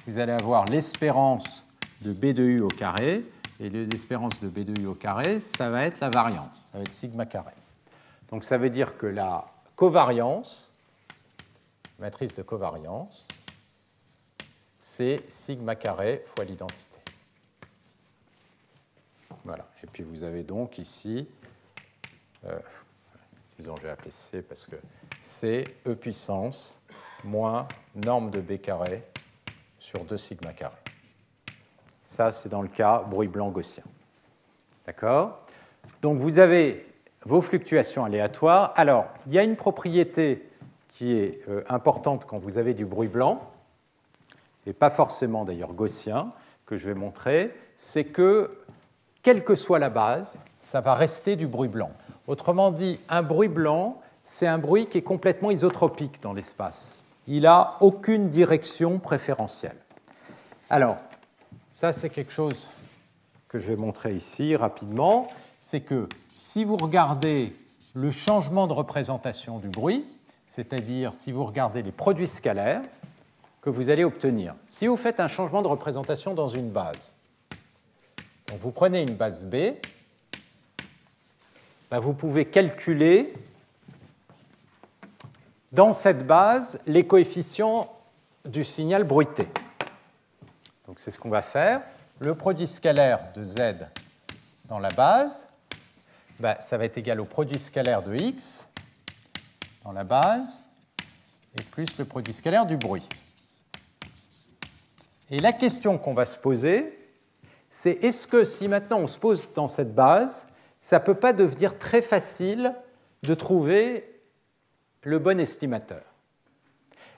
vous allez avoir l'espérance de B de U au carré, et l'espérance de B de U au carré, ça va être la variance, ça va être sigma carré. Donc ça veut dire que la covariance, matrice de covariance, c'est sigma carré fois l'identité. Voilà. Et puis vous avez donc ici, euh, disons je vais C parce que c'est E puissance moins norme de B carré sur 2 sigma carré. Ça, c'est dans le cas bruit blanc gaussien. D'accord? Donc vous avez vos fluctuations aléatoires. Alors, il y a une propriété qui est euh, importante quand vous avez du bruit blanc, et pas forcément d'ailleurs gaussien, que je vais montrer, c'est que, quelle que soit la base, ça va rester du bruit blanc. Autrement dit, un bruit blanc, c'est un bruit qui est complètement isotropique dans l'espace. Il n'a aucune direction préférentielle. Alors, ça c'est quelque chose que je vais montrer ici rapidement, c'est que si vous regardez le changement de représentation du bruit, c'est-à-dire si vous regardez les produits scalaires que vous allez obtenir, si vous faites un changement de représentation dans une base, vous prenez une base B, ben vous pouvez calculer dans cette base les coefficients du signal bruité. Donc c'est ce qu'on va faire. Le produit scalaire de z dans la base, bah, ça va être égal au produit scalaire de x dans la base et plus le produit scalaire du bruit. Et la question qu'on va se poser, c'est est-ce que si maintenant on se pose dans cette base, ça ne peut pas devenir très facile de trouver le bon estimateur?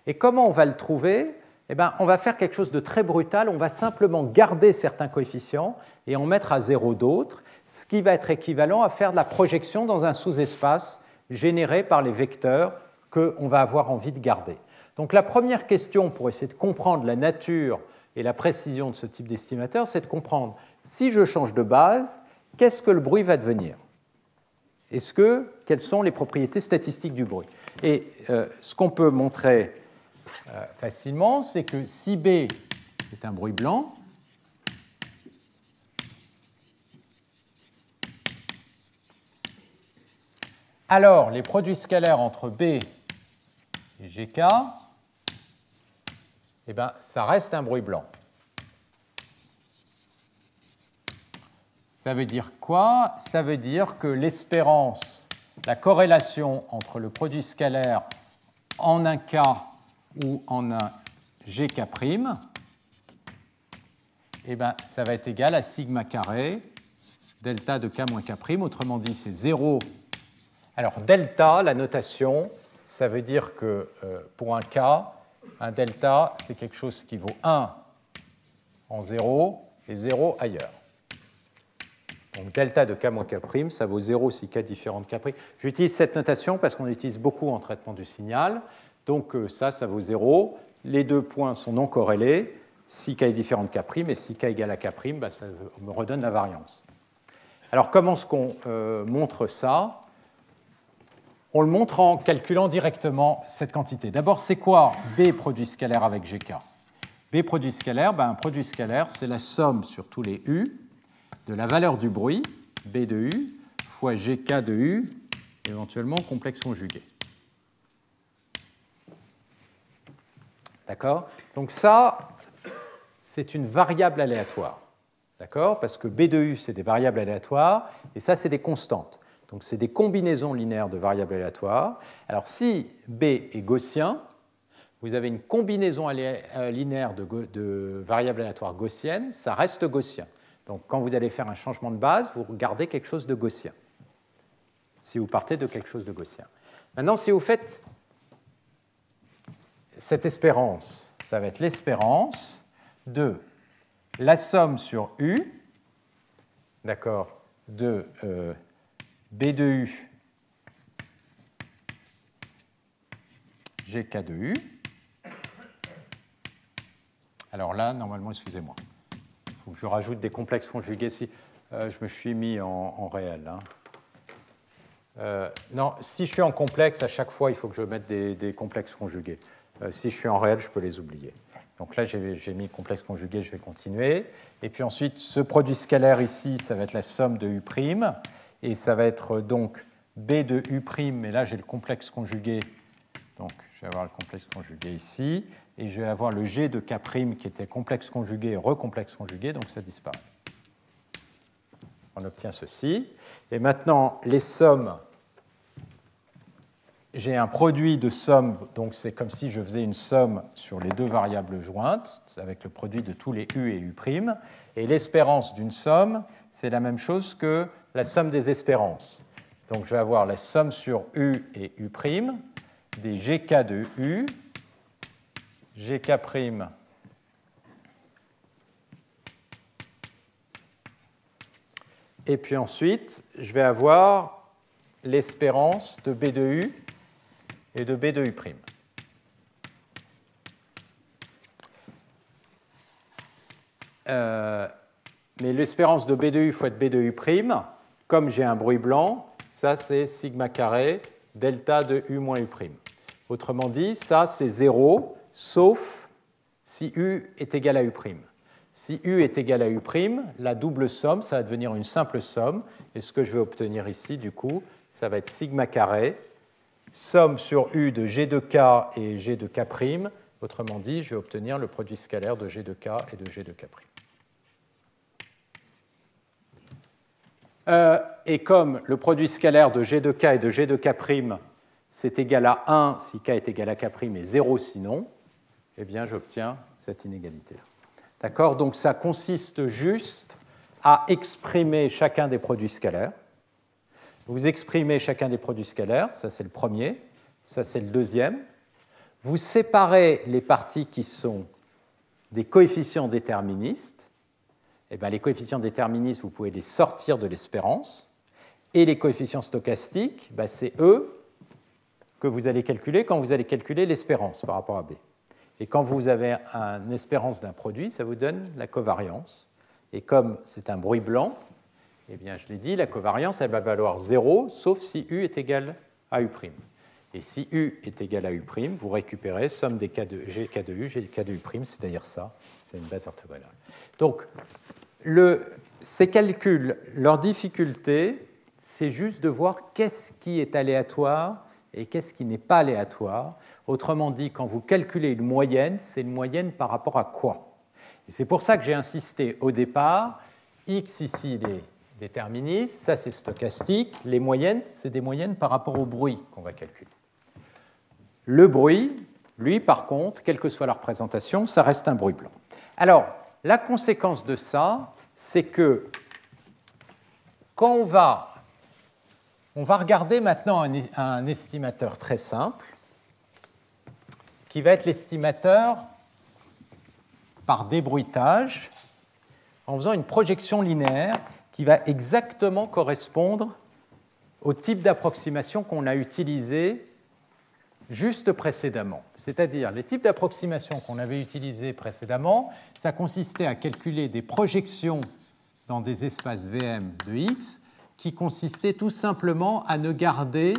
Et comment on va le trouver? Eh bien, On va faire quelque chose de très brutal, on va simplement garder certains coefficients et en mettre à zéro d'autres, ce qui va être équivalent à faire de la projection dans un sous-espace généré par les vecteurs qu'on va avoir envie de garder. Donc la première question pour essayer de comprendre la nature et la précision de ce type d'estimateur, c'est de comprendre si je change de base, qu'est-ce que le bruit va devenir? Est-ce que quelles sont les propriétés statistiques du bruit? Et euh, ce qu'on peut montrer euh, facilement, c'est que si B est un bruit blanc, alors les produits scalaires entre B et GK, eh ben, ça reste un bruit blanc. Ça veut dire quoi? Ça veut dire que l'espérance la corrélation entre le produit scalaire en un cas où en un gk', eh ben, ça va être égal à sigma carré delta de k moins k'. Autrement dit, c'est 0. Alors, delta, la notation, ça veut dire que euh, pour un k, un delta, c'est quelque chose qui vaut 1 en 0 et 0 ailleurs. Donc delta de k moins k', ça vaut 0 si k différent de k'. J'utilise cette notation parce qu'on l'utilise beaucoup en traitement du signal. Donc euh, ça, ça vaut 0. Les deux points sont non corrélés. Si k est différent de k', et si k égale à k', bah, ça me redonne la variance. Alors comment est-ce qu'on euh, montre ça? On le montre en calculant directement cette quantité. D'abord, c'est quoi B produit scalaire avec GK B produit scalaire, ben, un produit scalaire, c'est la somme sur tous les U de la valeur du bruit, B de U, fois GK de U, éventuellement complexe conjugué. D'accord? Donc ça, c'est une variable aléatoire. D'accord? Parce que B de U, c'est des variables aléatoires, et ça, c'est des constantes. Donc, c'est des combinaisons linéaires de variables aléatoires. Alors, si B est gaussien, vous avez une combinaison euh, linéaire de, variables aléatoires gaussiennes, ça reste gaussien. Donc, quand vous allez faire un changement de base, vous gardez quelque chose de gaussien. Si vous partez de quelque chose de gaussien. Maintenant, si vous faites cette espérance, ça va être l'espérance de la somme sur U, d'accord, de euh, B de U GK de U. Alors là, normalement, excusez-moi, il faut que je rajoute des complexes conjugués. Si, euh, je me suis mis en, réel. Hein. Euh, non, si je suis en complexe, à chaque fois, il faut que je mette des complexes conjugués. Si je suis en réel, je peux les oublier. Donc là, j'ai mis complexe conjugué, je vais continuer. Et puis ensuite, ce produit scalaire ici, ça va être la somme de U', et ça va être donc B de U', mais là j'ai le complexe conjugué, donc je vais avoir le complexe conjugué ici, et je vais avoir le G de K' qui était complexe conjugué, recomplexe conjugué, donc ça disparaît. On obtient ceci. Et maintenant, les sommes j'ai un produit de somme, donc c'est comme si je faisais une somme sur les deux variables jointes, avec le produit de tous les U et U'. Et l'espérance d'une somme, c'est la même chose que la somme des espérances. Donc je vais avoir la somme sur U et U', des GK de U, GK', et puis ensuite, je vais avoir l'espérance de B de U et de B de U'. Euh, mais l'espérance de B de U fois de B de U', comme j'ai un bruit blanc, ça c'est sigma carré delta de U moins U'. Autrement dit, ça c'est 0, sauf si U est égal à U'. Si U est égal à U', la double somme, ça va devenir une simple somme. Et ce que je vais obtenir ici, du coup, ça va être sigma carré somme sur U de G de K et G de K'. Autrement dit, je vais obtenir le produit scalaire de G de K et de G de K'. Euh, et comme le produit scalaire de G de K et de G de K', c'est égal à 1 si K est égal à K' et 0 sinon, eh bien j'obtiens cette inégalité-là. D'accord? Donc ça consiste juste à exprimer chacun des produits scalaires vous exprimez chacun des produits scalaires, ça c'est le premier, ça c'est le deuxième. Vous séparez les parties qui sont des coefficients déterministes. Et eh bien, les coefficients déterministes, vous pouvez les sortir de l'espérance. Et les coefficients stochastiques, ben, c'est eux que vous allez calculer quand vous allez calculer l'espérance par rapport à B. Et quand vous avez une espérance d'un produit, ça vous donne la covariance. Et comme c'est un bruit blanc, eh bien, je l'ai dit, la covariance, elle va valoir 0, sauf si U est égal à U'. Et si U est égal à U', vous récupérez somme des de GK de U, GK de U', c'est-à-dire ça, c'est une base orthogonale. Donc, ces calculs, leur difficulté, c'est juste de voir qu'est-ce qui est aléatoire et qu'est-ce qui n'est pas aléatoire. Autrement dit, quand vous calculez une moyenne, c'est une moyenne par rapport à quoi? Et c'est pour ça que j'ai insisté au départ, x ici, il est déterministes, ça c'est stochastique. Les moyennes, c'est des moyennes par rapport au bruit qu'on va calculer. Le bruit, Lui, par contre, quelle que soit la représentation, ça reste un bruit blanc. Alors, la conséquence de ça, c'est que quand on va, on va regarder maintenant un, un estimateur très simple, qui va être l'estimateur par débruitage en faisant une projection linéaire qui va exactement correspondre au type d'approximation qu'on a utilisé juste précédemment. C'est-à-dire, les types d'approximation qu'on avait utilisés précédemment, ça consistait à calculer des projections dans des espaces VM de X qui consistaient tout simplement à ne garder,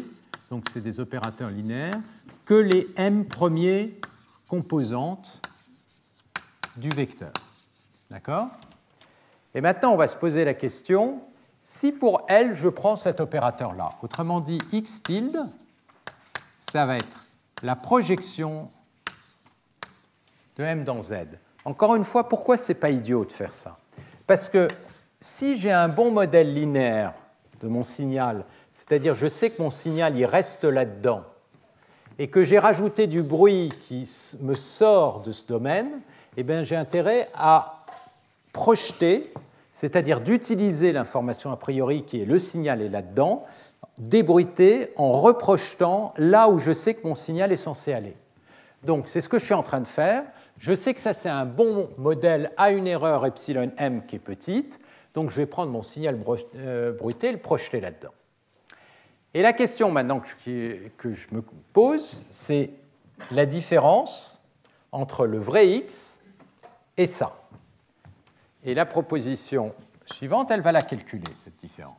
donc c'est des opérateurs linéaires, que les m premiers composantes du vecteur. D'accord? Et maintenant, on va se poser la question, si pour L, je prends cet opérateur-là, autrement dit x tilde, ça va être la projection de m dans z. Encore une fois, pourquoi c'est pas idiot de faire ça? Parce que si j'ai un bon modèle linéaire de mon signal, c'est-à-dire je sais que mon signal il reste là-dedans, et que j'ai rajouté du bruit qui me sort de ce domaine, eh j'ai intérêt à projeter, c'est-à-dire d'utiliser l'information a priori qui est le signal est là-dedans, débruiter en reprojetant là où je sais que mon signal est censé aller. Donc c'est ce que je suis en train de faire. Je sais que ça c'est un bon modèle à une erreur epsilon m qui est petite, donc je vais prendre mon signal euh, bruité et le projeter là-dedans. Et la question maintenant que je me pose, c'est la différence entre le vrai x et ça. Et la proposition suivante, elle va la calculer, cette différence.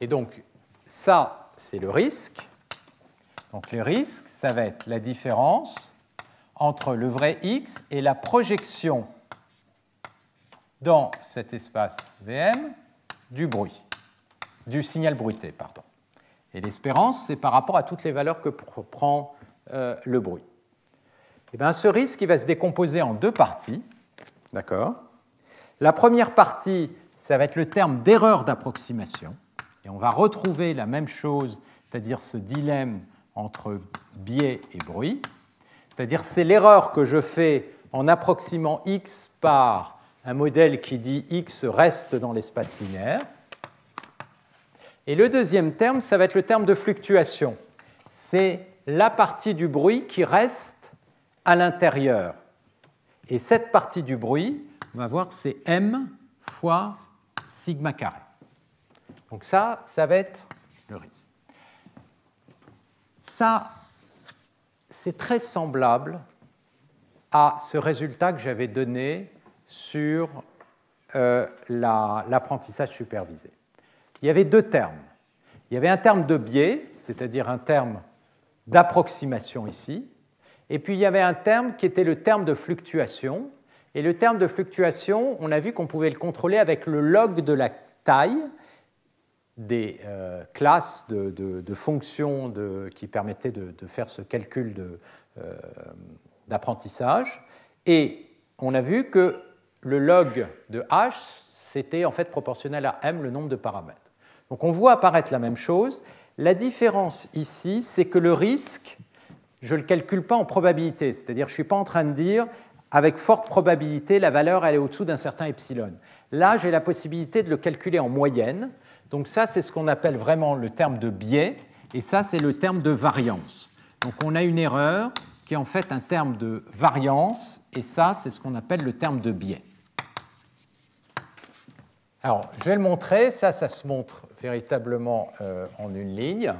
Et donc, ça, c'est le risque. Donc, le risque, ça va être la différence entre le vrai x et la projection dans cet espace VM du bruit, du signal bruité, pardon. Et l'espérance, c'est par rapport à toutes les valeurs que prend euh, le bruit. Et eh bien, ce risque il va se décomposer en deux parties. D'accord? La première partie, ça va être le terme d'erreur d'approximation. Et on va retrouver la même chose, c'est-à-dire ce dilemme entre biais et bruit. C'est-à-dire c'est l'erreur que je fais en approximant x par un modèle qui dit x reste dans l'espace linéaire. Et le deuxième terme, ça va être le terme de fluctuation. C'est la partie du bruit qui reste à l'intérieur. Et cette partie du bruit, on va voir, c'est m fois sigma carré. Donc ça, ça va être le risque. Ça, c'est très semblable à ce résultat que j'avais donné sur euh, l'apprentissage supervisé il y avait deux termes. Il y avait un terme de biais, c'est-à-dire un terme d'approximation ici, et puis il y avait un terme qui était le terme de fluctuation. Et le terme de fluctuation, on a vu qu'on pouvait le contrôler avec le log de la taille des euh, classes de, fonctions qui permettaient de, faire ce calcul euh, d'apprentissage. et on a vu que le log de h, c'était en fait proportionnel à m, le nombre de paramètres. Donc on voit apparaître la même chose. La différence ici, c'est que le risque, je ne le calcule pas en probabilité, c'est-à-dire je ne suis pas en train de dire avec forte probabilité la valeur elle est au-dessous d'un certain epsilon. Là, j'ai la possibilité de le calculer en moyenne. Donc ça, c'est ce qu'on appelle vraiment le terme de biais, et ça, c'est le terme de variance. Donc on a une erreur qui est en fait un terme de variance, et ça, c'est ce qu'on appelle le terme de biais. Alors, je vais le montrer. Ça, ça se montre véritablement euh, en une ligne.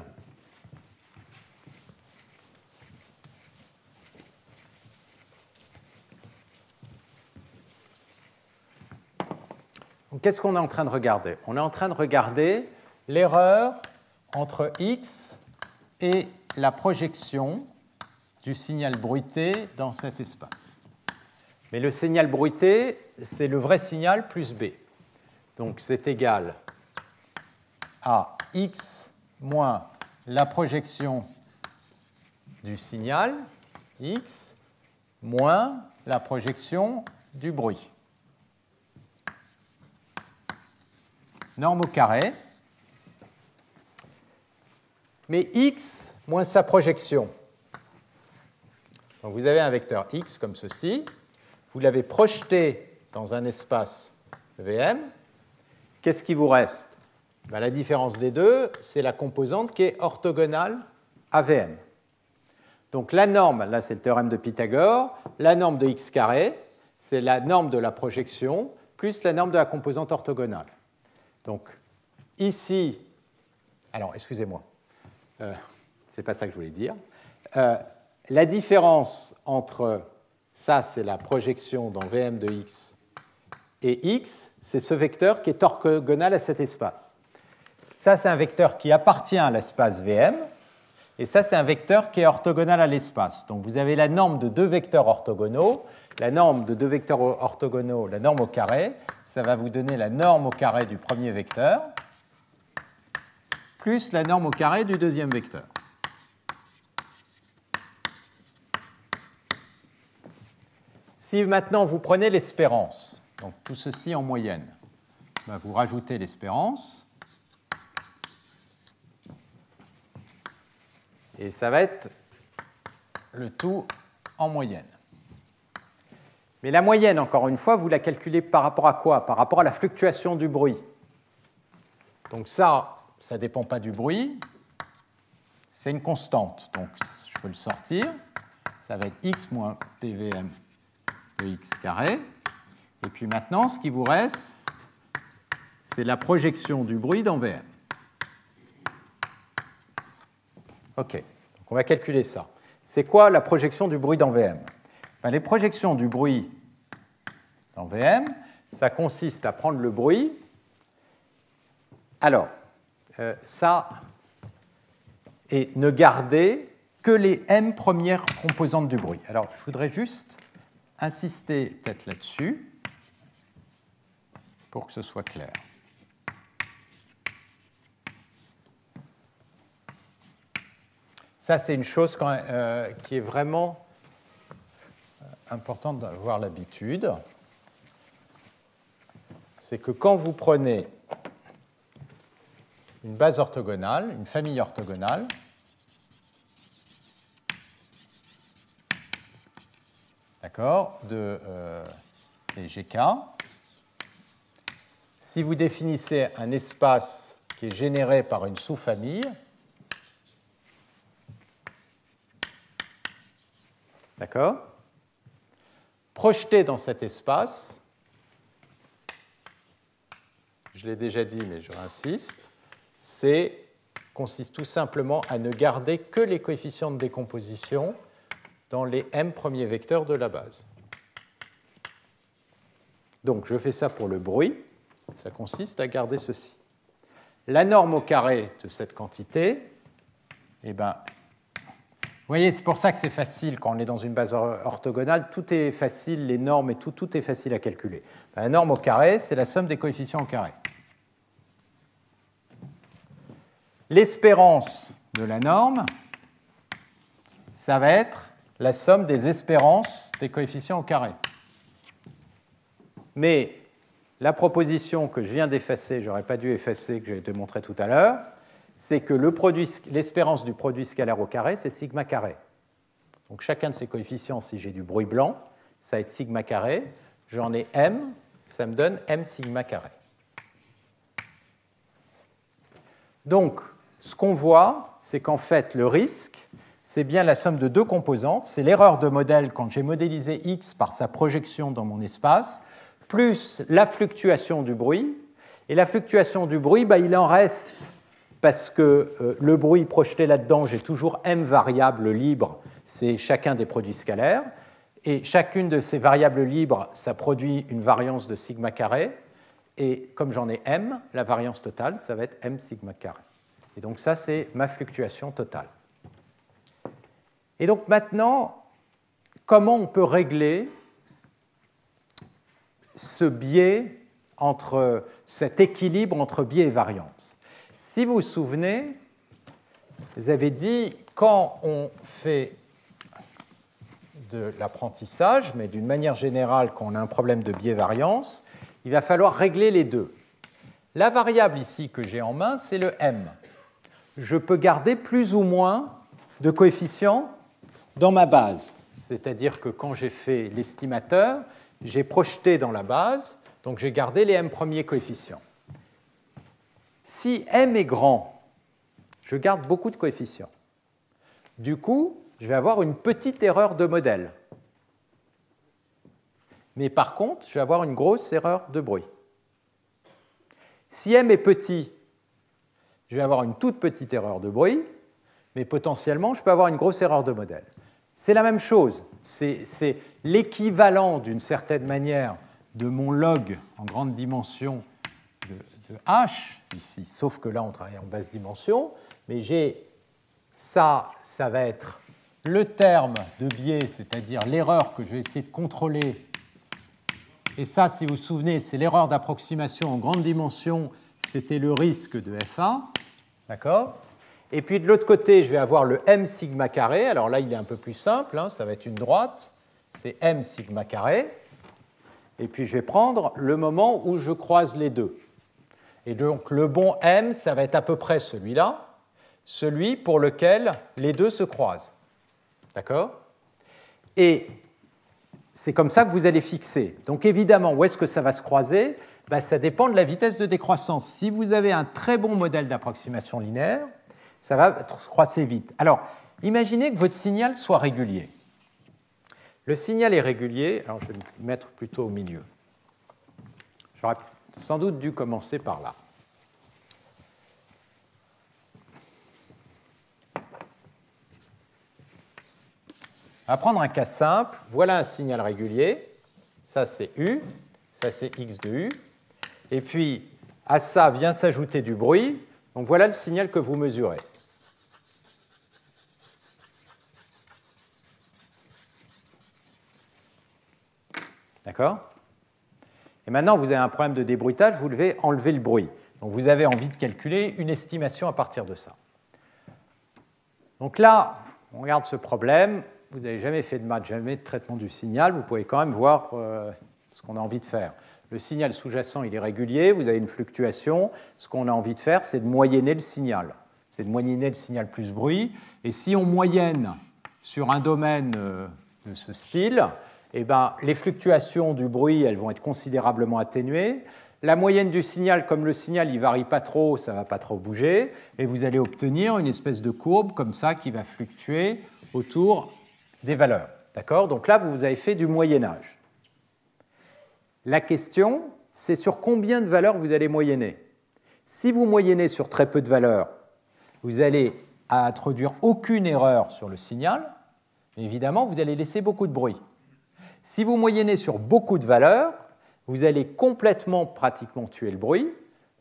Qu'est-ce qu'on est en train de regarder? On est en train de regarder l'erreur entre x et la projection du signal bruité dans cet espace. Mais le signal bruité, c'est le vrai signal plus b. Donc c'est égal à x moins la projection du signal, x moins la projection du bruit. Norme au carré. Mais x moins sa projection, Donc vous avez un vecteur x comme ceci, vous l'avez projeté dans un espace VM, qu'est-ce qui vous reste? Ben, La différence des deux, c'est la composante qui est orthogonale à VM. Donc la norme, là c'est le théorème de Pythagore, la norme de x carré, c'est la norme de la projection plus la norme de la composante orthogonale. Donc ici, alors excusez-moi, euh, c'est pas ça que je voulais dire. Euh, la différence entre ça, c'est la projection dans VM de x, et x, c'est ce vecteur qui est orthogonal à cet espace. Ça, c'est un vecteur qui appartient à l'espace VM, et ça, c'est un vecteur qui est orthogonal à l'espace. Donc vous avez la norme de deux vecteurs orthogonaux. La norme de deux vecteurs orthogonaux, la norme au carré, ça va vous donner la norme au carré du premier vecteur, plus la norme au carré du deuxième vecteur. Si maintenant vous prenez l'espérance, donc tout ceci en moyenne, ben, vous rajoutez l'espérance, Et ça va être le tout en moyenne. Mais la moyenne, encore une fois, vous la calculez par rapport à quoi? Par rapport à la fluctuation du bruit. Donc ça, ça ne dépend pas du bruit, c'est une constante. Donc je peux le sortir. Ça va être x moins pvm de x carré. Et puis maintenant, ce qui vous reste, c'est la projection du bruit dans Vm. OK, donc on va calculer ça. C'est quoi la projection du bruit dans VM ben, Les projections du bruit dans VM, ça consiste à prendre le bruit. Alors, euh, ça, et ne garder que les m premières composantes du bruit. Alors, je voudrais juste insister peut-être là-dessus pour que ce soit clair. Ça, c'est une chose euh, qui est vraiment importante d'avoir l'habitude. C'est que quand vous prenez une base orthogonale, une famille orthogonale, d'accord, de euh, GK, si vous définissez un espace qui est généré par une sous-famille, D'accord Projeté dans cet espace, je l'ai déjà dit, mais je réinsiste, c'est consiste tout simplement à ne garder que les coefficients de décomposition dans les m premiers vecteurs de la base. Donc je fais ça pour le bruit, ça consiste à garder ceci. La norme au carré de cette quantité, eh ben, vous voyez, c'est pour ça que c'est facile quand on est dans une base orthogonale. Tout est facile, les normes et tout, tout est facile à calculer. La norme au carré, c'est la somme des coefficients au carré. L'espérance de la norme, ça va être la somme des espérances des coefficients au carré. Mais la proposition que je viens d'effacer, j'aurais pas dû effacer, que j'ai démontré tout à l'heure, c'est que l'espérance du produit scalaire au carré, c'est sigma carré. Donc chacun de ces coefficients, si j'ai du bruit blanc, ça va être sigma carré. J'en ai m, ça me donne m sigma carré. Donc, ce qu'on voit, c'est qu'en fait, le risque, c'est bien la somme de deux composantes. C'est l'erreur de modèle quand j'ai modélisé x par sa projection dans mon espace, plus la fluctuation du bruit. Et la fluctuation du bruit, bah, il en reste parce que euh, le bruit projeté là-dedans, j'ai toujours m variables libres, c'est chacun des produits scalaires, et chacune de ces variables libres, ça produit une variance de sigma carré, et comme j'en ai m, la variance totale, ça va être m sigma carré. Et donc ça, c'est ma fluctuation totale. Et donc maintenant, comment on peut régler ce biais entre cet équilibre entre biais et variance? Si vous vous souvenez, vous avez dit, quand on fait de l'apprentissage, mais d'une manière générale, quand on a un problème de biais-variance, il va falloir régler les deux. La variable ici que j'ai en main, c'est le m. Je peux garder plus ou moins de coefficients dans ma base. c'est-à-dire que quand j'ai fait l'estimateur, j'ai projeté dans la base, donc j'ai gardé les m premiers coefficients. Si m est grand, je garde beaucoup de coefficients. Du coup, je vais avoir une petite erreur de modèle. Mais par contre, je vais avoir une grosse erreur de bruit. Si m est petit, je vais avoir une toute petite erreur de bruit, mais potentiellement, je peux avoir une grosse erreur de modèle. C'est la même chose, c'est l'équivalent d'une certaine manière de mon log en grande dimension h, ici, sauf que là on travaille en basse dimension, mais j'ai ça, ça va être le terme de biais, c'est-à-dire l'erreur que je vais essayer de contrôler. Et ça, si vous vous souvenez, c'est l'erreur d'approximation en grande dimension, c'était le risque de F1. D'accord? Et puis de l'autre côté, je vais avoir le M sigma carré. Alors là, il est un peu plus simple, hein, ça va être une droite, c'est M sigma carré. Et puis je vais prendre le moment où je croise les deux. Et donc le bon M, ça va être à peu près celui-là, celui pour lequel les deux se croisent. D'accord? Et c'est comme ça que vous allez fixer. Donc évidemment, où est-ce que ça va se croiser? Ben, Ça dépend de la vitesse de décroissance. Si vous avez un très bon modèle d'approximation linéaire, ça va se croiser vite. Alors, imaginez que votre signal soit régulier. Le signal est régulier, alors je vais le mettre plutôt au milieu. J'aurais sans doute dû commencer par là. On va prendre un cas simple. Voilà un signal régulier. Ça, c'est U. Ça, c'est X de U. Et puis, à ça vient s'ajouter du bruit. Donc voilà le signal que vous mesurez. D'accord? Maintenant, vous avez un problème de débruitage, vous devez enlever le bruit. Donc vous avez envie de calculer une estimation à partir de ça. Donc là, on regarde ce problème vous n'avez jamais fait de maths, jamais de traitement du signal, vous pouvez quand même voir euh, ce qu'on a envie de faire. Le signal sous-jacent, il est régulier, vous avez une fluctuation. Ce qu'on a envie de faire, c'est de moyenner le signal. C'est de moyenner le signal plus bruit. Et si on moyenne sur un domaine euh, de ce style, eh ben, les fluctuations du bruit, elles vont être considérablement atténuées. La moyenne du signal, comme le signal ne varie pas trop, ça ne va pas trop bouger, et vous allez obtenir une espèce de courbe comme ça qui va fluctuer autour des valeurs. D'accord? Donc là, vous avez fait du Moyen Âge. La question, c'est sur combien de valeurs vous allez moyenner? Si vous moyennez sur très peu de valeurs, vous allez introduire aucune erreur sur le signal, évidemment, vous allez laisser beaucoup de bruit. Si vous moyennez sur beaucoup de valeurs, vous allez complètement, pratiquement tuer le bruit,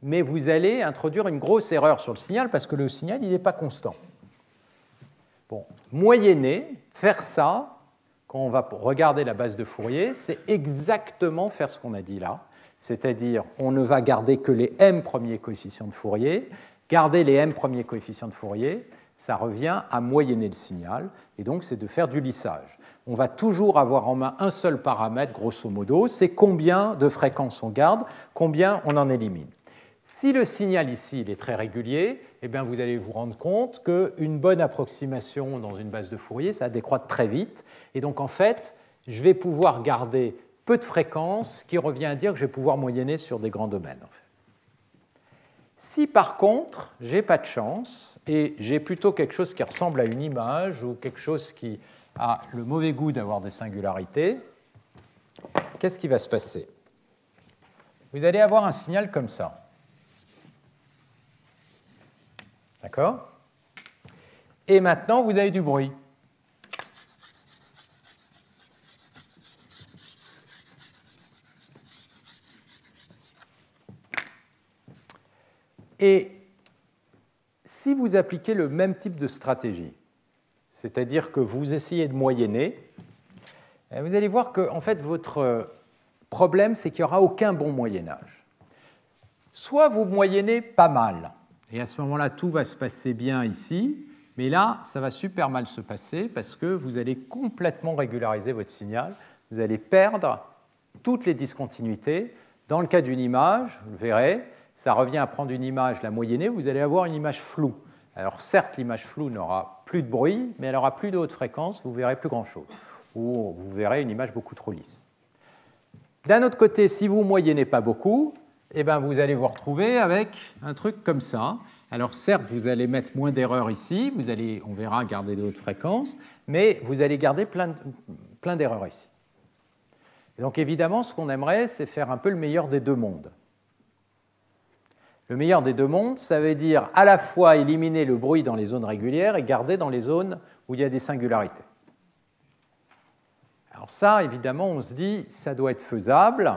mais vous allez introduire une grosse erreur sur le signal parce que le signal, il n'est pas constant. Bon, moyenner, faire ça, quand on va regarder la base de Fourier, c'est exactement faire ce qu'on a dit là. C'est-à-dire, on ne va garder que les m premiers coefficients de Fourier. Garder les m premiers coefficients de Fourier, ça revient à moyenner le signal, et donc c'est de faire du lissage. On va toujours avoir en main un seul paramètre, grosso modo, c'est combien de fréquences on garde, combien on en élimine. Si le signal ici est très régulier, eh bien vous allez vous rendre compte qu'une bonne approximation dans une base de Fourier, ça décroître très vite. Et donc en fait, je vais pouvoir garder peu de fréquences, ce qui revient à dire que je vais pouvoir moyenner sur des grands domaines. Si par contre, j'ai pas de chance et j'ai plutôt quelque chose qui ressemble à une image ou quelque chose qui a le mauvais goût d'avoir des singularités, qu'est-ce qui va se passer? Vous allez avoir un signal comme ça. D'accord? Et maintenant, vous avez du bruit. Et si vous appliquez le même type de stratégie, c'est-à-dire que vous essayez de moyenner, vous allez voir que en fait, votre problème, c'est qu'il n'y aura aucun bon moyennage. Soit vous moyennez pas mal, et à ce moment-là, tout va se passer bien ici. Mais là, ça va super mal se passer parce que vous allez complètement régulariser votre signal. Vous allez perdre toutes les discontinuités. Dans le cas d'une image, vous le verrez, ça revient à prendre une image, la moyenner, vous allez avoir une image floue. Alors certes, l'image floue n'aura plus de bruit, mais elle aura plus de haute fréquence, vous verrez plus grand-chose. où vous verrez une image beaucoup trop lisse. D'un autre côté, si vous moyennez pas beaucoup, eh ben vous allez vous retrouver avec un truc comme ça. Alors certes, vous allez mettre moins d'erreurs ici, vous allez, on verra, garder de hautes fréquences, mais vous allez garder plein d'erreurs ici. donc évidemment, ce qu'on aimerait, c'est faire un peu le meilleur des deux mondes. Le meilleur des deux mondes, ça veut dire à la fois éliminer le bruit dans les zones régulières et garder dans les zones où il y a des singularités. Alors ça, évidemment, on se dit, ça doit être faisable.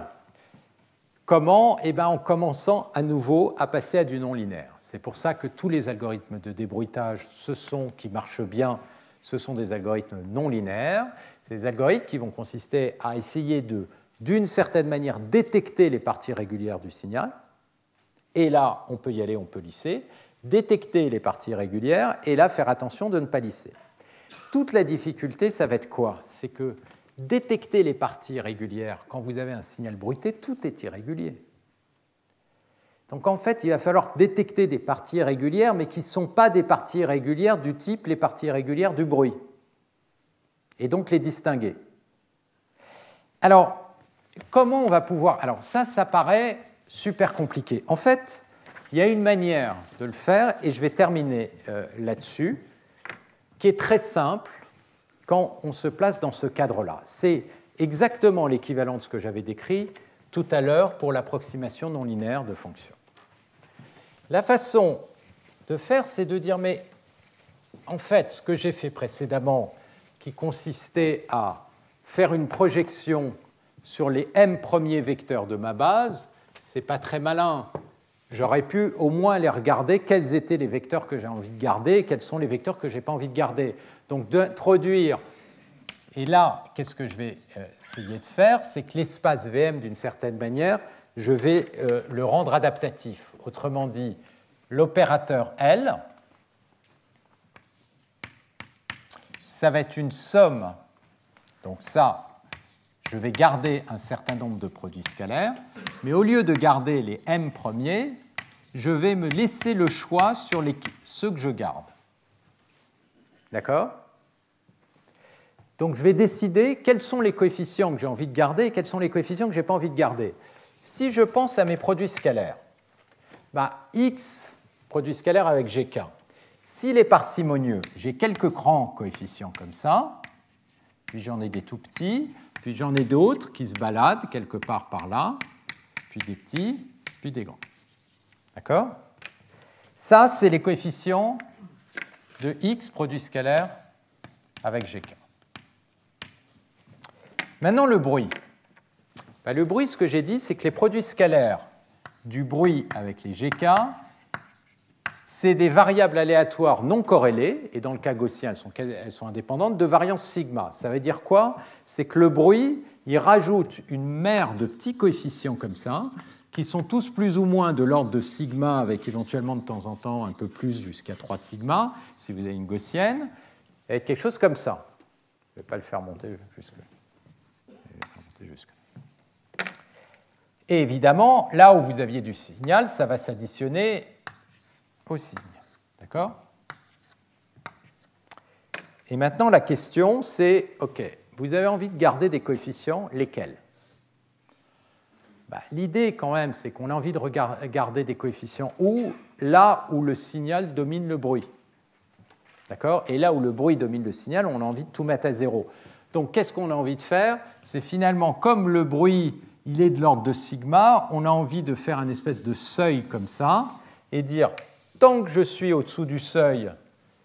Comment? Eh bien, en commençant à nouveau à passer à du non linéaire. C'est pour ça que tous les algorithmes de débruitage, ce qui marchent bien, ce sont des algorithmes non linéaires. C'est des algorithmes qui vont consister à essayer de, d'une certaine manière, détecter les parties régulières du signal, et là, on peut y aller, on peut lisser, détecter les parties régulières, et là, faire attention de ne pas lisser. Toute la difficulté, ça va être quoi? C'est que détecter les parties régulières, quand vous avez un signal bruité, tout est irrégulier. Donc en fait, il va falloir détecter des parties régulières, mais qui ne sont pas des parties régulières du type les parties régulières du bruit. Et donc les distinguer. Alors, comment on va pouvoir... Alors ça, ça paraît super compliqué. En fait, il y a une manière de le faire, et je vais terminer euh, là-dessus, qui est très simple quand on se place dans ce cadre-là. C'est exactement l'équivalent de ce que j'avais décrit tout à l'heure pour l'approximation non linéaire de fonctions. La façon de faire, c'est de dire, mais en fait, ce que j'ai fait précédemment, qui consistait à faire une projection sur les m premiers vecteurs de ma base, c'est pas très malin. J'aurais pu au moins les regarder, quels étaient les vecteurs que j'ai envie de garder et quels sont les vecteurs que je n'ai pas envie de garder. Donc d'introduire, et là, qu'est-ce que je vais euh, essayer de faire? C'est que l'espace VM, d'une certaine manière, je vais euh, le rendre adaptatif. Autrement dit, l'opérateur L, ça va être une somme, donc ça, je vais garder un certain nombre de produits scalaires, mais au lieu de garder les m premiers, je vais me laisser le choix sur ceux que je garde. D'accord? Donc je vais décider quels sont les coefficients que j'ai envie de garder et quels sont les coefficients que je n'ai pas envie de garder. Si je pense à mes produits scalaires, bah, x, produit scalaire avec gk, s'il est parcimonieux, j'ai quelques grands coefficients comme ça, puis j'en ai des tout petits, puis j'en ai d'autres qui se baladent quelque part par là, puis des petits, puis des grands. D'accord? Ça, c'est les coefficients de x produit scalaire avec gk. Maintenant, le bruit. Ben, le bruit, ce que j'ai dit, c'est que les produits scalaires du bruit avec les gk, c'est des variables aléatoires non corrélées, et dans le cas gaussien, elles sont, indépendantes, de variance sigma. Ça veut dire quoi? C'est que le bruit, il rajoute une mer de petits coefficients comme ça, qui sont tous plus ou moins de l'ordre de sigma, avec éventuellement de temps en temps un peu plus jusqu'à 3 sigma, si vous avez une gaussienne, et quelque chose comme ça. Je ne vais pas le faire monter jusque. Et évidemment, là où vous aviez du signal, ça va s'additionner signe. D'accord? Et maintenant, la question, c'est, OK, vous avez envie de garder des coefficients, lesquels? Bah, L'idée, quand même, c'est qu'on a envie de garder des coefficients où? Là où le signal domine le bruit. D'accord? Et là où le bruit domine le signal, on a envie de tout mettre à zéro. Donc, qu'est-ce qu'on a envie de faire? C'est finalement, comme le bruit, il est de l'ordre de sigma, on a envie de faire un espèce de seuil comme ça et dire tant que je suis au-dessous du seuil,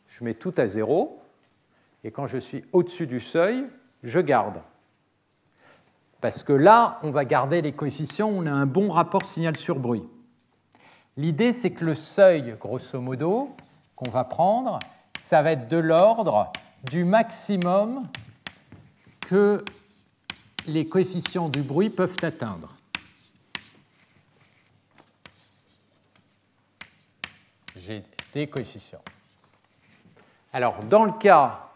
je mets tout à zéro, et quand je suis au-dessus du seuil, je garde. Parce que là, on va garder les coefficients, on a un bon rapport signal sur bruit. L'idée, c'est que le seuil, grosso modo, qu'on va prendre, ça va être de l'ordre du maximum que les coefficients du bruit peuvent atteindre. j'ai des coefficients. Alors, dans le cas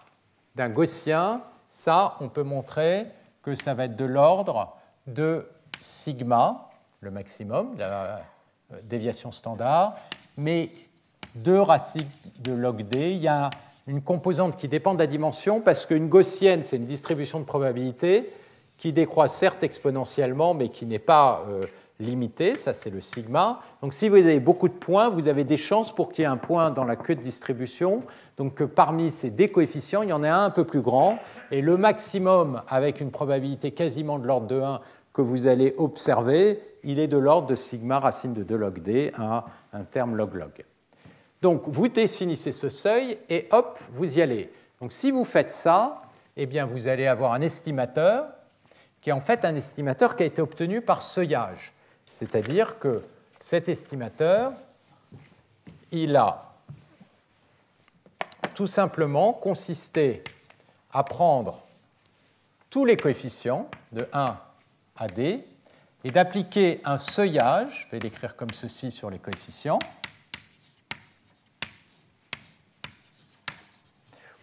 d'un gaussien, ça, on peut montrer que ça va être de l'ordre de sigma, le maximum, la euh, déviation standard, mais 2 racines de log d, il y a une composante qui dépend de la dimension parce qu'une gaussienne, c'est une distribution de probabilité qui décroît certes exponentiellement, mais qui n'est pas euh, limitée. Ça, c'est le sigma. Donc, si vous avez beaucoup de points, vous avez des chances pour qu'il y ait un point dans la queue de distribution. Donc, parmi ces deux coefficients, il y en a un un peu plus grand. Et le maximum, avec une probabilité quasiment de l'ordre de 1 que vous allez observer, il est de l'ordre de sigma racine de 2 log d, un, un terme log-log. Donc vous définissez ce seuil et hop, vous y allez. Donc si vous faites ça, eh bien vous allez avoir un estimateur qui est en fait un estimateur qui a été obtenu par seuillage. C'est-à-dire que cet estimateur, il a tout simplement consisté à prendre tous les coefficients de 1 à d et d'appliquer un seuillage, je vais l'écrire comme ceci sur les coefficients,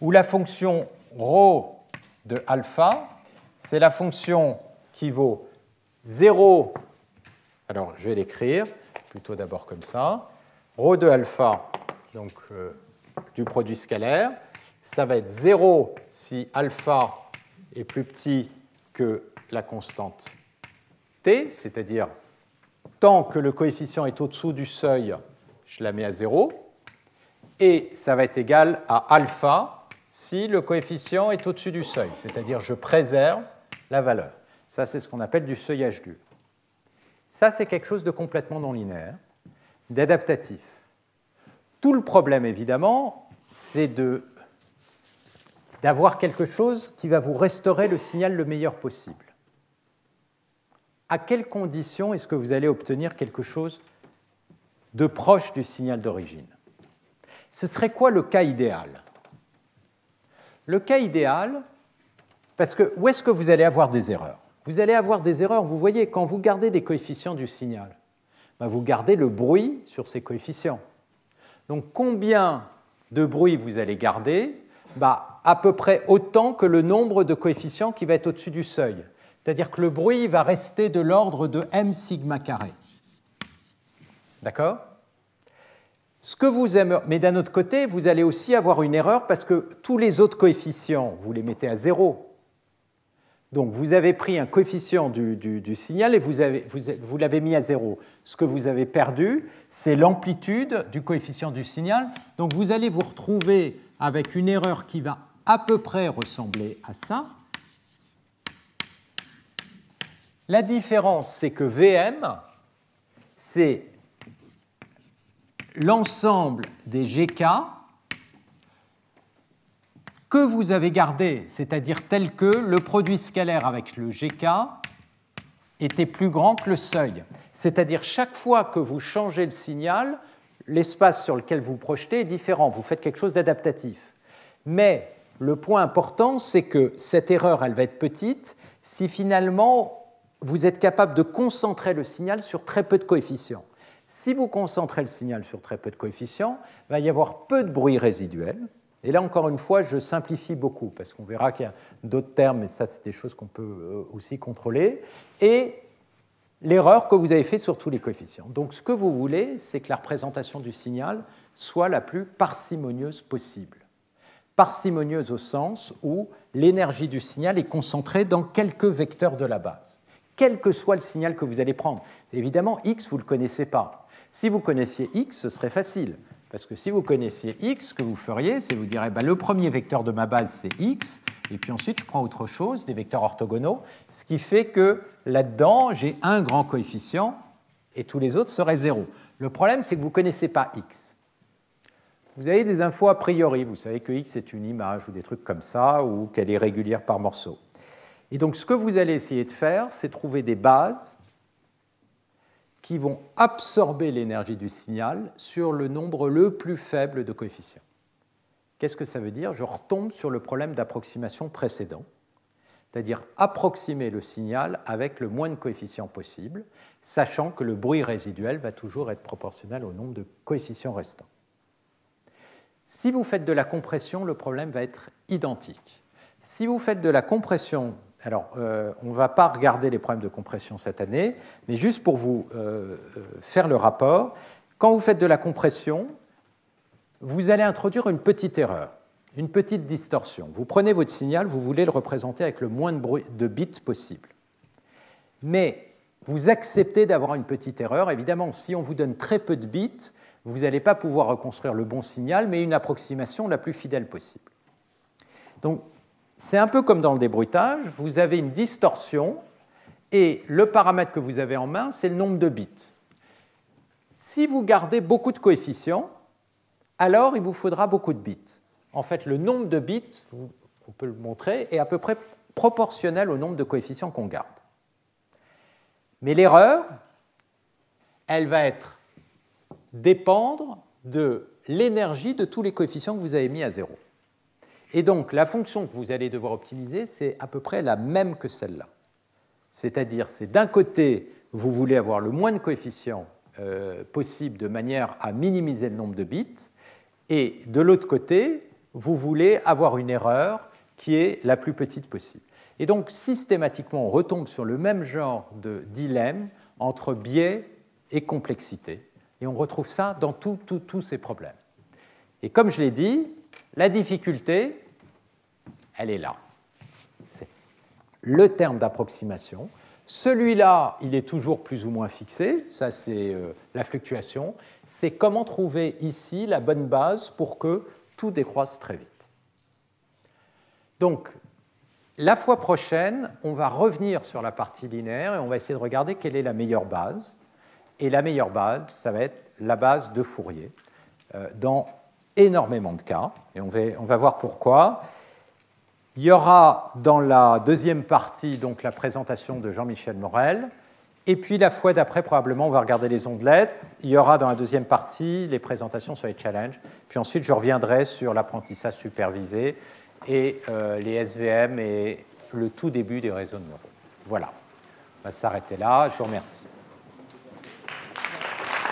où la fonction ρ de alpha, c'est la fonction qui vaut 0, alors je vais l'écrire plutôt d'abord comme ça, ρ de alpha, donc euh, du produit scalaire, ça va être 0 si alpha est plus petit que la constante t, c'est-à-dire tant que le coefficient est au-dessous du seuil, je la mets à 0, et ça va être égal à alpha si le coefficient est au-dessus du seuil, c'est-à-dire je préserve la valeur. Ça, c'est ce qu'on appelle du seuillage dur. Ça, c'est quelque chose de complètement non linéaire, d'adaptatif. Tout le problème, évidemment, c'est d'avoir quelque chose qui va vous restaurer le signal le meilleur possible. À quelles conditions est-ce que vous allez obtenir quelque chose de proche du signal d'origine? Ce serait quoi le cas idéal? Le cas idéal, parce que où est-ce que vous allez avoir des erreurs? Vous allez avoir des erreurs, vous voyez, quand vous gardez des coefficients du signal, ben, vous gardez le bruit sur ces coefficients. Donc combien de bruit vous allez garder? Ben, À peu près autant que le nombre de coefficients qui va être au-dessus du seuil. C'est-à-dire que le bruit va rester de l'ordre de m sigma carré. D'accord? Mais d'un autre côté, vous allez aussi avoir une erreur parce que tous les autres coefficients, vous les mettez à zéro. Donc vous avez pris un coefficient du, signal et vous, l'avez mis à zéro. Ce que vous avez perdu, c'est l'amplitude du coefficient du signal. Donc vous allez vous retrouver avec une erreur qui va à peu près ressembler à ça. La différence, c'est que VM, c'est l'ensemble des GK que vous avez gardé, c'est-à-dire tel que le produit scalaire avec le GK était plus grand que le seuil. C'est-à-dire chaque fois que vous changez le signal, l'espace sur lequel vous projetez est différent, vous faites quelque chose d'adaptatif. Mais le point important, c'est que cette erreur, elle va être petite si finalement vous êtes capable de concentrer le signal sur très peu de coefficients. Si vous concentrez le signal sur très peu de coefficients, il va y avoir peu de bruit résiduel. Et là, encore une fois, je simplifie beaucoup, parce qu'on verra qu'il y a d'autres termes, mais ça, c'est des choses qu'on peut euh, aussi contrôler. Et l'erreur que vous avez faite sur tous les coefficients. Donc, ce que vous voulez, c'est que la représentation du signal soit la plus parcimonieuse possible. Parcimonieuse au sens où l'énergie du signal est concentrée dans quelques vecteurs de la base quel que soit le signal que vous allez prendre. Évidemment, x, vous ne le connaissez pas. Si vous connaissiez x, ce serait facile. Parce que si vous connaissiez x, ce que vous feriez, c'est vous direz bah, le premier vecteur de ma base, c'est x, et puis ensuite je prends autre chose, des vecteurs orthogonaux, ce qui fait que là-dedans, j'ai un grand coefficient, et tous les autres seraient zéro. Le problème, c'est que vous ne connaissez pas x. Vous avez des infos a priori, vous savez que x est une image ou des trucs comme ça, ou qu'elle est régulière par morceau. Et donc ce que vous allez essayer de faire, c'est trouver des bases qui vont absorber l'énergie du signal sur le nombre le plus faible de coefficients. Qu'est-ce que ça veut dire? Je retombe sur le problème d'approximation précédent, c'est-à-dire approximer le signal avec le moins de coefficients possible, sachant que le bruit résiduel va toujours être proportionnel au nombre de coefficients restants. Si vous faites de la compression, le problème va être identique. Si vous faites de la compression alors, euh, on ne va pas regarder les problèmes de compression cette année, mais juste pour vous euh, euh, faire le rapport, quand vous faites de la compression, vous allez introduire une petite erreur. une petite distorsion. Vous prenez votre signal, vous voulez le représenter avec le moins de, de bits possible. Mais vous acceptez d'avoir une petite erreur. Évidemment, si on vous donne très peu de bits, vous n'allez pas pouvoir reconstruire le bon signal, mais une approximation la plus fidèle possible. Donc, c'est un peu comme dans le débruitage, vous avez une distorsion et le paramètre que vous avez en main, c'est le nombre de bits. Si vous gardez beaucoup de coefficients, alors il vous faudra beaucoup de bits. En fait, le nombre de bits, on peut le montrer, est à peu près proportionnel au nombre de coefficients qu'on garde. Mais l'erreur, elle va être dépendre de l'énergie de tous les coefficients que vous avez mis à zéro. Et donc, la fonction que vous allez devoir optimiser, c'est à peu près la même que celle-là. C'est-à-dire, c'est d'un côté, vous voulez avoir le moins de coefficients euh, possible de manière à minimiser le nombre de bits, et de l'autre côté, vous voulez avoir une erreur qui est la plus petite possible. Et donc, systématiquement, on retombe sur le même genre de dilemme entre biais et complexité. Et on retrouve ça dans tous ces problèmes. Et comme je l'ai dit, la difficulté, elle est là. C'est le terme d'approximation. Celui-là, il est toujours plus ou moins fixé, ça c'est euh, la fluctuation. C'est comment trouver ici la bonne base pour que tout décroisse très vite. Donc, la fois prochaine, on va revenir sur la partie linéaire et on va essayer de regarder quelle est la meilleure base. Et la meilleure base, ça va être la base de Fourier, euh, dans énormément de cas, et on va, on va voir pourquoi. Il y aura dans la deuxième partie donc la présentation de Jean-Michel Morel, et puis la fois d'après, probablement, on va regarder les ondelettes. Il y aura dans la deuxième partie les présentations sur les challenges. Puis ensuite, je reviendrai sur l'apprentissage supervisé et euh, les SVM et le tout début des réseaux de neurones. Voilà. On va s'arrêter là. Je vous remercie.